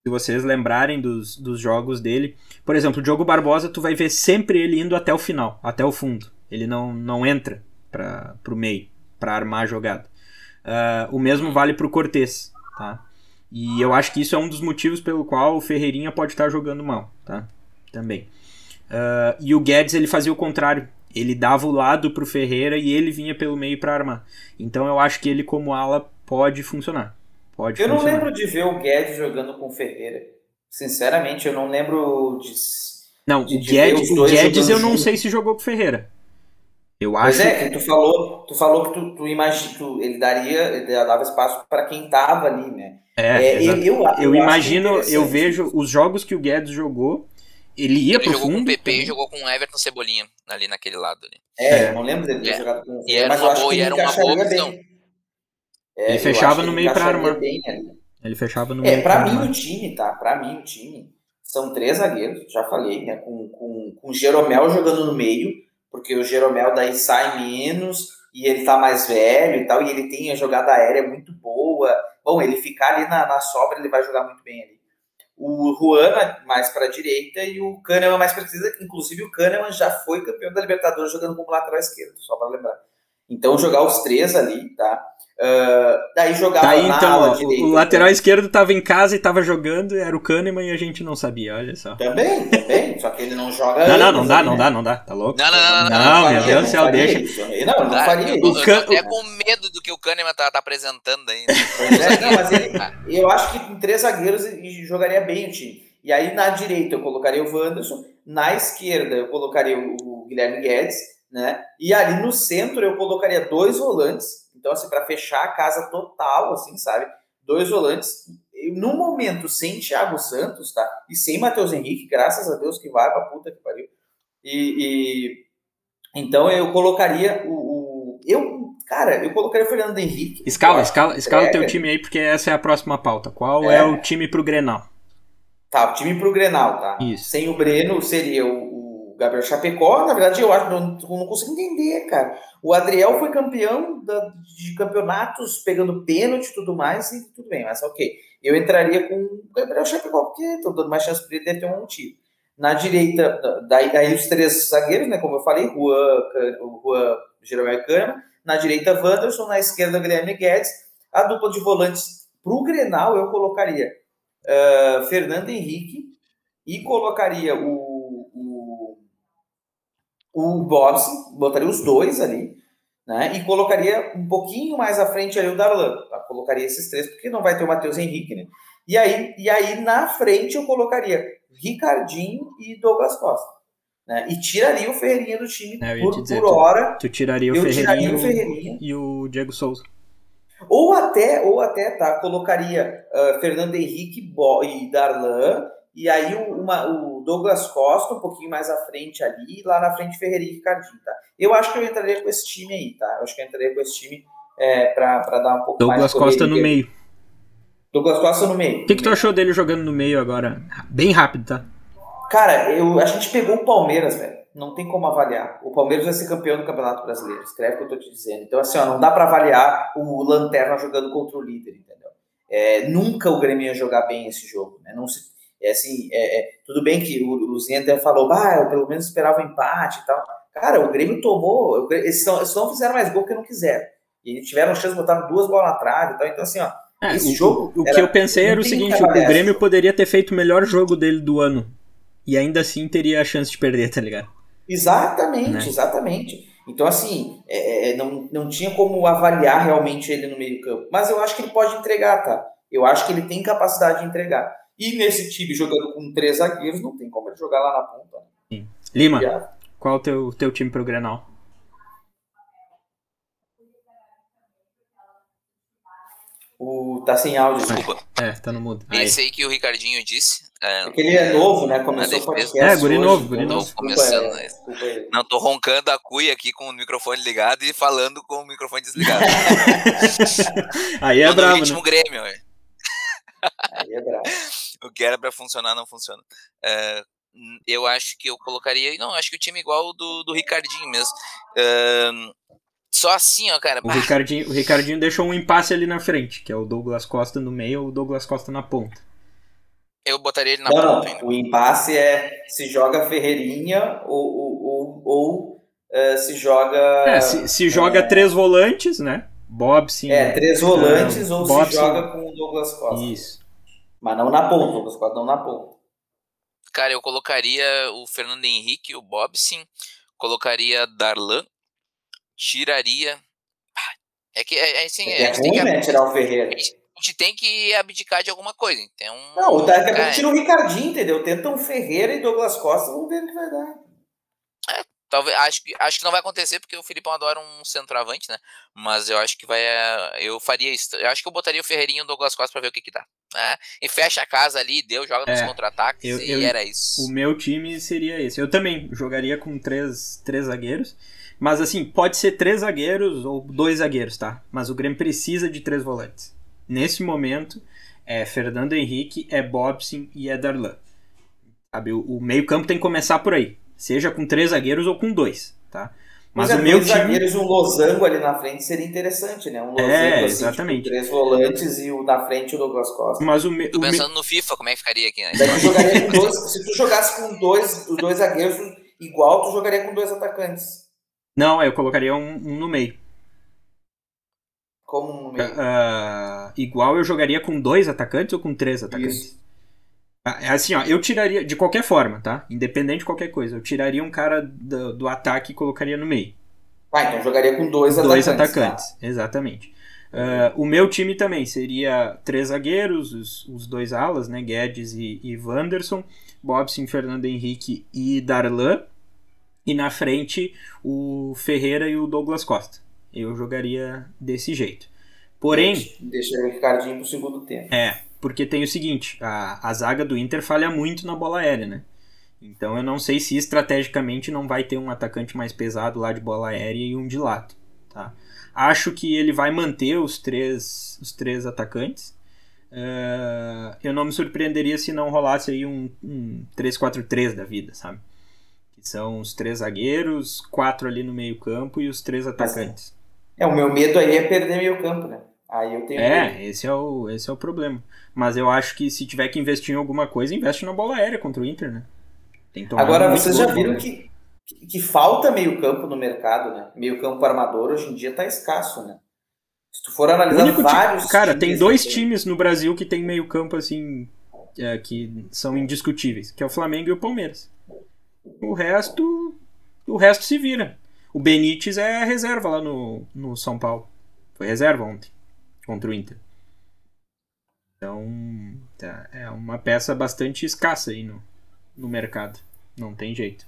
Se vocês lembrarem dos, dos jogos dele. Por exemplo, o Diogo Barbosa, tu vai ver sempre ele indo até o final, até o fundo. Ele não, não entra para o meio, para armar a jogada. Uh, o mesmo vale para o Cortez, tá? E eu acho que isso é um dos motivos pelo qual o Ferreirinha pode estar jogando mal, tá? Também. Uh, e o Guedes ele fazia o contrário. Ele dava o lado pro Ferreira e ele vinha pelo meio para armar. Então eu acho que ele como ala pode funcionar. Pode eu funcionar. não lembro de ver o Guedes jogando com o Ferreira. Sinceramente, eu não lembro de. Não, de, o Guedes, o Guedes eu não junto. sei se jogou com o Ferreira. Eu acho. Mas é, que tu falou, tu falou que tu, tu imagina, tu, ele daria, ele dava espaço para quem tava ali, né? É, é eu, eu, eu, imagino, eu vejo os jogos que o Guedes jogou, ele ia ele pro jogou fundo. com o PP e jogou com o Everton Cebolinha ali naquele lado. Ali. É, eu não lembro dele ter é. jogado com o E era uma boa, e era uma boa opção. É, ele fechava no meio para armar. Ele fechava no é, meio. É, pra mim o time, tá? Pra mim o time são três zagueiros, já falei, né? Com, com, com o Jeromel jogando no meio, porque o Jeromel daí sai menos e ele tá mais velho e tal, e ele tem a jogada aérea muito boa. Bom, ele ficar ali na, na sobra, ele vai jogar muito bem ali o Juan mais para a direita e o Kahneman mais para esquerda. Inclusive, o Kahneman já foi campeão da Libertadores jogando como lateral esquerdo, só para lembrar. Então, jogar os três ali, tá? Uh, daí jogava tá na então, ala direita. O lateral esquerdo estava em casa e estava jogando, era o Kahneman e a gente não sabia, olha só. Também, também, só que ele não joga Não, não, não dá, não né? dá, não dá, tá louco? Não, não, não, não. Não, não meu Deus do céu, deixa. Isso. Não, não faria eu, isso. Eu tô até com medo do que o Kahneman tá, tá apresentando ainda. Pois é, não, mas ele, eu acho que com três zagueiros jogaria bem o time. E aí na direita eu colocaria o Wanderson, na esquerda eu colocaria o Guilherme Guedes, né? E ali no centro eu colocaria dois volantes, então assim para fechar a casa total, assim, sabe? Dois volantes. No momento sem Thiago Santos, tá? E sem Matheus Henrique, graças a Deus que vai pra puta que pariu. E, e então eu colocaria o, o, eu, cara, eu colocaria o Fernando Henrique. Escala, escala, escala o teu time aí porque essa é a próxima pauta. Qual é, é o time pro Grenal? Tá, o time pro Grenal, tá? Isso. Sem o Breno seria o, o Gabriel Chapecó. Na verdade, eu acho que não, consigo entender, cara. O Adriel foi campeão da, de campeonatos pegando pênalti e tudo mais, e tudo bem, mas ok. Eu entraria com o Gabriel Chapecó, porque tô dando mais chance para ele, deve ter um motivo. Na direita, daí, daí os três zagueiros, né? Como eu falei, Juan, o Juan Jeromel Cama. Na direita, Wanderson. Na esquerda, Guilherme Guedes. A dupla de volantes pro Grenal eu colocaria uh, Fernando Henrique e colocaria o, o, o Bobson, botaria os dois ali, né? E colocaria um pouquinho mais à frente ali o Darlan. Tá? Colocaria esses três, porque não vai ter o Matheus Henrique, né? E aí, e aí na frente eu colocaria Ricardinho e Douglas Costa. Né? E tiraria o Ferreirinha do time é, por, dizer, por hora. Tu, tu tiraria, o Ferreirinha, tiraria o Ferreirinha e o Diego Souza. Ou até, ou até, tá, colocaria uh, Fernando Henrique Bo e Darlan, e aí uma, o Douglas Costa um pouquinho mais à frente ali, e lá na frente Ferreirinha e Ricardinho, tá? Eu acho que eu entraria com esse time aí, tá? Eu acho que eu entraria com esse time é, pra, pra dar um pouco Douglas mais Douglas Costa no meio. Douglas Costa no meio. O que, que tu achou dele jogando no meio agora? Bem rápido, tá? Cara, eu, a gente pegou o Palmeiras, velho não tem como avaliar. O Palmeiras vai ser campeão do Campeonato Brasileiro. Escreve o que eu tô te dizendo. Então, assim, ó, não dá para avaliar o Lanterna jogando contra o líder, entendeu? É, nunca o Grêmio ia jogar bem esse jogo, né? Não se, é assim, é, é, tudo bem que o, o Zender falou, ah, eu pelo menos esperava um empate e tal. Cara, o Grêmio tomou, eles não, eles não fizeram mais gol porque não quiseram. E eles tiveram chance de botar duas bolas na trave e tal. Então, assim, ó, é, esse o, jogo. O, era, que eu pensei era o seguinte: o Grêmio poderia ter feito o melhor jogo dele do ano. E ainda assim teria a chance de perder, tá ligado? Exatamente, né? exatamente. Então, assim, é, é, não, não tinha como avaliar realmente ele no meio campo. Mas eu acho que ele pode entregar, tá? Eu acho que ele tem capacidade de entregar. E nesse time, jogando com três zagueiros, não tem como ele jogar lá na ponta. Né? Sim. Lima, qual é o teu, teu time pro Grenal? O, tá sem áudio. Desculpa. É, tá no mudo. Aí. Esse aí que o Ricardinho disse. É, é que ele é novo, né? Começou o podcast. É, guri novo, guri novo. Desculpa, começando, é, né? Não, tô roncando a cuia aqui com o microfone ligado e falando com o microfone desligado. aí é bravo, ritmo né? Grêmio, Aí é bravo. o que era pra funcionar não funciona. É, eu acho que eu colocaria. Não, acho que o time igual do, do Ricardinho mesmo. É, só assim, ó, cara. O Ricardinho, o Ricardinho deixou um impasse ali na frente, que é o Douglas Costa no meio ou o Douglas Costa na ponta. Eu botaria ele na não, ponta ainda. O impasse é se joga Ferreirinha ou, ou, ou, ou uh, se joga. É, se, se joga é... três volantes, né? Bob, sim. É, três volantes ou Bob, se joga com o Douglas Costa. Isso. Mas não na ponta, Douglas Costa não na ponta. Cara, eu colocaria o Fernando Henrique, o Bobson, colocaria Darlan, tiraria. É que é, assim, é, é ruim, que, né, tirar o Ferreira. A gente tem que abdicar de alguma coisa. Então, não, o daqui a pouco tira o Ricardinho, entendeu? Tenta um Ferreira e Douglas Costa, vamos ver o que vai dar. Talvez, acho, que, acho que não vai acontecer porque o Filipão adora um centroavante, né? Mas eu acho que vai. Eu faria isso. Eu acho que eu botaria o Ferreirinho e o Douglas Costa pra ver o que que dá. É, e fecha a casa ali, deu, joga nos É, contra-ataques e eu- era isso. O meu time seria esse. Eu também jogaria com três, três zagueiros. Mas assim, pode ser três zagueiros ou dois zagueiros, tá? Mas o Grêmio precisa de três volantes. Nesse momento, é Fernando Henrique, é Bobson e é Darlan. Sabe, o, o meio-campo tem que começar por aí. Seja com três zagueiros ou com dois, tá? Mas Mas o meu dois time. zagueiros, um losango ali na frente seria interessante, né? Um losango É, assim, exatamente. tipo, três volantes e o da frente o Douglas Costa. Mas o, me, Tô o me- pensando no FIFA, como é que ficaria aqui, né? Daí tu jogaria com dois. Se tu jogasse com dois, os dois zagueiros igual, tu jogaria com dois atacantes. Não, eu colocaria um, um no meio. Como no meio. Ah, igual eu jogaria com dois atacantes ou com três atacantes? Isso. Ah, É assim, ó, eu tiraria, de qualquer forma, tá? Independente de qualquer coisa, eu tiraria um cara do, do ataque e colocaria no meio. Ah, então jogaria com dois, Dois atacantes. atacantes, exatamente. Ah, o meu time também seria três zagueiros, os, os dois alas, né? Guedes e, e Wanderson, Bobson, Fernando Henrique e Darlan. E na frente o Ferreira e o Douglas Costa. Eu jogaria desse jeito. Porém, Deixa o Ricardinho pro segundo tempo. é, porque tem o seguinte, a, a zaga do Inter falha muito na bola aérea, né? Então eu não sei se estrategicamente não vai ter um atacante mais pesado lá de bola aérea e um de lado, tá? Acho que ele vai manter os três, os três atacantes. Eh, eu não me surpreenderia se não rolasse aí um, um 3-4-3 da vida, sabe? Que são os três zagueiros, quatro ali no meio campo e os três atacantes. É, o meu medo aí é perder meio campo, né? Aí eu tenho medo. É, esse é, o, esse é o problema. Mas eu acho que se tiver que investir em alguma coisa, investe na bola aérea contra o Inter, né? Tem que tomar Agora, vocês já viram que, que, falta meio campo no mercado, né? Meio campo armador hoje em dia tá escasso, né? Se tu for analisar único time- vários Cara, tem dois times no Brasil que tem meio campo assim. é, que são indiscutíveis, que é o Flamengo e o Palmeiras. O resto. O resto se vira. O Benítez é reserva lá no, no São Paulo. Foi reserva ontem. Contra o Inter. Então. tá, é uma peça bastante escassa aí no, no mercado. Não tem jeito.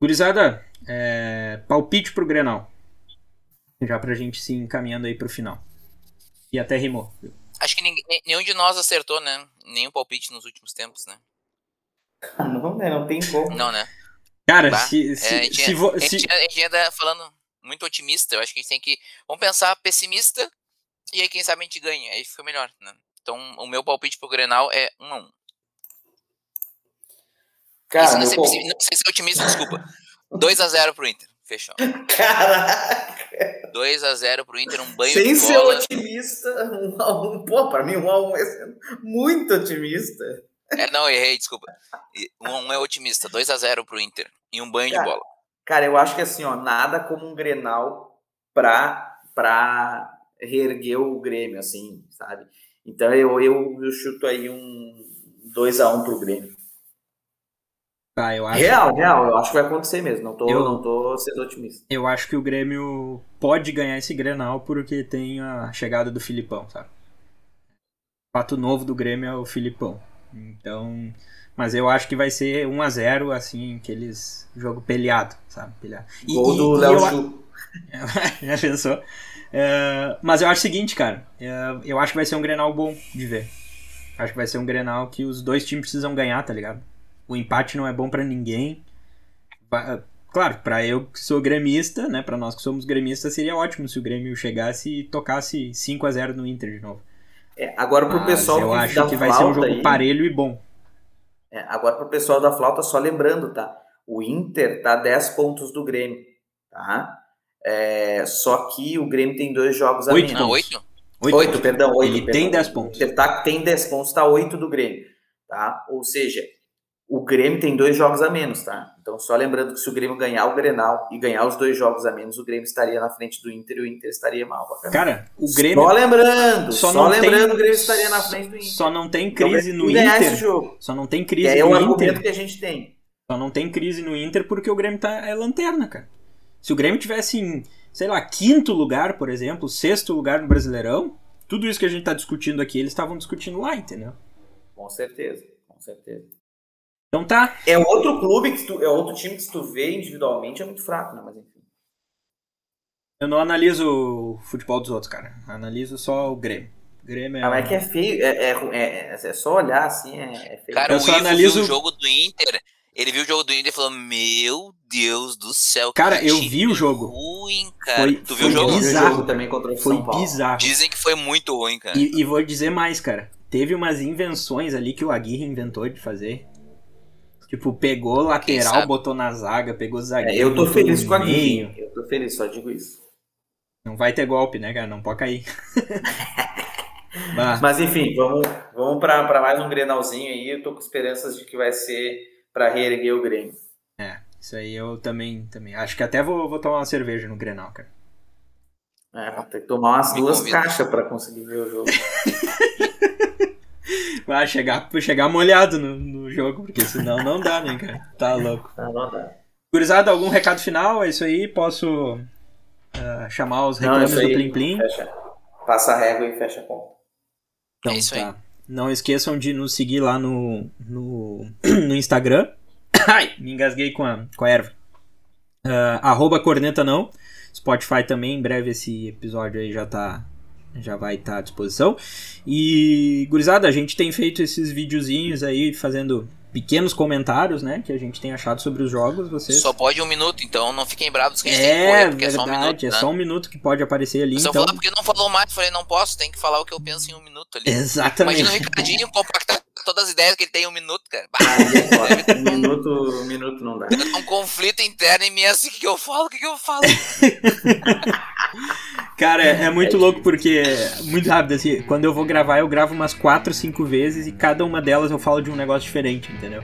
Gurizada, é, palpite pro Grenal. Já pra gente se encaminhando aí pro final. E até rimou. Acho que ninguém- nenhum de nós acertou, né? Nenhum palpite nos últimos tempos, né? Não, né? Não tem como. Não, né? Cara, Bah, se, É, se, a, gente, se, a, se- gente, a gente anda falando muito otimista. Eu acho que a gente tem que. Vamos pensar pessimista e aí, quem sabe, a gente ganha. Aí fica melhor, né? Então, o meu palpite pro Grenal é 1 a 1 Cara, Isso não, sei, não sei ser otimista, desculpa. 2x0 pro Inter. Fechou. Caraca! 2x0 pro Inter, um banho Sem de ser bola. otimista, um a um. Pô, pra mim um a um é muito otimista. É, não, errei, desculpa. 1 a 1 é otimista. 2x0 pro Inter. E um banho Cara, de bola. Cara, eu acho que assim, ó, nada como um Grenal pra, pra reerguer o Grêmio, assim, sabe? Então eu, eu, eu chuto aí um 2x1 pro Grêmio. Ah, eu acho, Real, real, eu acho que vai acontecer mesmo. Não tô, Eu- não tô sendo otimista. eu acho que o Grêmio pode ganhar esse Grenal porque tem a chegada do Filipão, sabe? O fato novo do Grêmio é o Filipão. Então, mas eu acho que vai ser 1 a 0 assim, aqueles jogo peleado, sabe? Peleado. E, Gol do Léo Chu. Já pensou? Uh, mas eu acho o seguinte, cara. Uh, eu acho que vai ser um Grenal bom de ver. Acho que vai ser um Grenal que os dois times precisam ganhar, tá ligado? O empate não é bom para ninguém. Vai, claro, para eu que sou gremista, né, para nós que somos gremistas, seria ótimo se o Grêmio chegasse e tocasse 5 a 0 no Inter de novo. É, agora pro Mas pessoal eu acho que vai ser um jogo aí, parelho e bom. É, agora pro pessoal da flauta só lembrando, tá? O Inter tá 10 pontos do Grêmio, tá? É, só que o Grêmio tem dois jogos a menos. Não, 8? 8, 8 perdão, 8. Ele perdão. tem 10 pontos. Ele tá, tem 10 pontos, tá 8 do Grêmio, tá? Ou seja, o Grêmio tem dois jogos a menos, tá? Então, só lembrando que se o Grêmio ganhar o Grenal e ganhar os dois jogos a menos, o Grêmio estaria na frente do Inter e o Inter estaria mal. Cara, o Grêmio. Só lembrando, só, só lembrando, tem... o Grêmio estaria na frente do Inter. Só não tem então, crise então, no Inter. Só não tem crise é no Inter. É o argumento que a gente tem. Só não tem crise no Inter porque o Grêmio tá, é lanterna, cara. Se o Grêmio tivesse em, sei lá, quinto lugar, por exemplo, sexto lugar no Brasileirão, tudo isso que a gente tá discutindo aqui, eles estavam discutindo lá, entendeu? Com certeza, com certeza. Então tá. É outro clube que tu, é outro time que se tu vê individualmente é muito fraco, né? Mas enfim. Eu não analiso o futebol dos outros, cara. Analiso só o Grêmio. O Grêmio é. Ah, mas é que é feio. É, é, é, é só olhar assim, é, é feio. Cara, eu só analiso o jogo do Inter. Ele viu o jogo do Inter e falou: Meu Deus do céu. Cara, eu vi o jogo. Ruim, cara. Foi, tu viu o jogo? Bizarro. jogo também contra o foi São Paulo. bizarro. Dizem que foi muito ruim, cara. E, e vou dizer mais, cara. Teve umas invenções ali que o Aguirre inventou de fazer Tipo, pegou lateral, botou na zaga, pegou zagueiro. É, eu tô feliz com a Guinho. Eu tô feliz, só digo isso. Não vai ter golpe, né, cara? Não pode cair. Mas enfim, vamos, vamos para mais um Grenalzinho aí. Eu tô com esperanças de que vai ser para reerguer o Grêmio. É, isso aí eu também, também. Acho que até vou, vou tomar uma cerveja no Grenal, cara. É, vou ter que tomar umas Me duas caixas para conseguir ver o jogo. Vai chegar, chegar molhado no, no jogo, porque senão não dá, né, cara? Tá louco. Não, não dá. Gurizada, algum recado final? É isso aí? Posso uh, chamar os reclames do Plim Plim? Fecha. Passa a régua e fecha a conta. Então, é isso tá. aí. Não esqueçam de nos seguir lá no, no, no Instagram. Ai, me engasguei com a, com a erva. Uh, arroba corneta não. Spotify também, em breve esse episódio aí já tá já vai estar tá à disposição. E, gurizada, a gente tem feito esses videozinhos aí fazendo pequenos comentários, né, que a gente tem achado sobre os jogos, vocês... Só pode um minuto, então não fiquem bravos que a gente é, tem que correr, porque verdade, é só um minuto, É né? só um minuto que pode aparecer ali, Só então... falar porque não falou mais, falei, não posso, tem que falar o que eu penso em um minuto ali. Exatamente. Imagina o Ricardinho compactar todas as ideias que ele tem em um minuto, cara. Ah, um minuto, um minuto não dá. Um conflito interno em mim, assim, o que, que eu falo, o que, que eu falo? Cara, é, é muito é louco porque é muito rápido, assim, quando eu vou gravar, eu gravo umas 4, 5 vezes e cada uma delas eu falo de um negócio diferente, entendeu?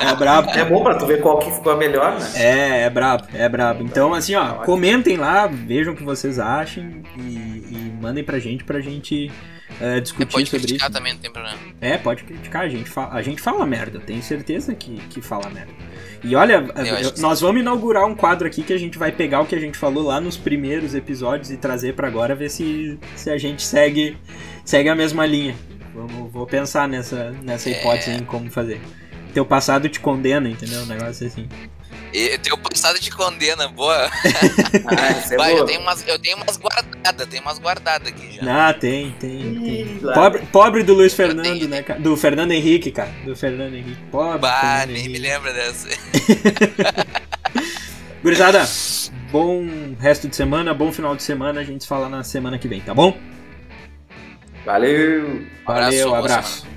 É brabo. É bom pra tu ver qual que ficou a melhor, né? É, é brabo, é brabo. Então, assim, ó, comentem lá, vejam o que vocês acham e, e mandem pra gente, pra gente uh, discutir pode sobre criticar isso. também, não tem problema. É, pode criticar, a gente fala, a gente fala merda, eu tenho certeza que, que fala merda. E olha, eu, nós vamos inaugurar um quadro aqui que a gente vai pegar o que a gente falou lá nos primeiros episódios e trazer para agora, ver se, se a gente segue, segue a mesma linha. Vamos, vou pensar nessa, nessa hipótese é... em como fazer. Teu passado te condena, entendeu? Um negócio assim. E teu passado te condena, boa. ah, é Vai, boa. Eu, tenho umas, eu tenho umas guardadas, tenho umas guardadas aqui já. Ah, tem, tem, tem. Pobre, pobre do Luiz Fernando, tenho, né, cara? Do Fernando Henrique, cara. Do Fernando Henrique. Pobre. Bah, Fernando nem Henrique. me lembra dessa. Gurizada, bom resto de semana, bom final de semana. A gente se fala na semana que vem, tá bom? Valeu! Valeu, Abraço, abraço. semana.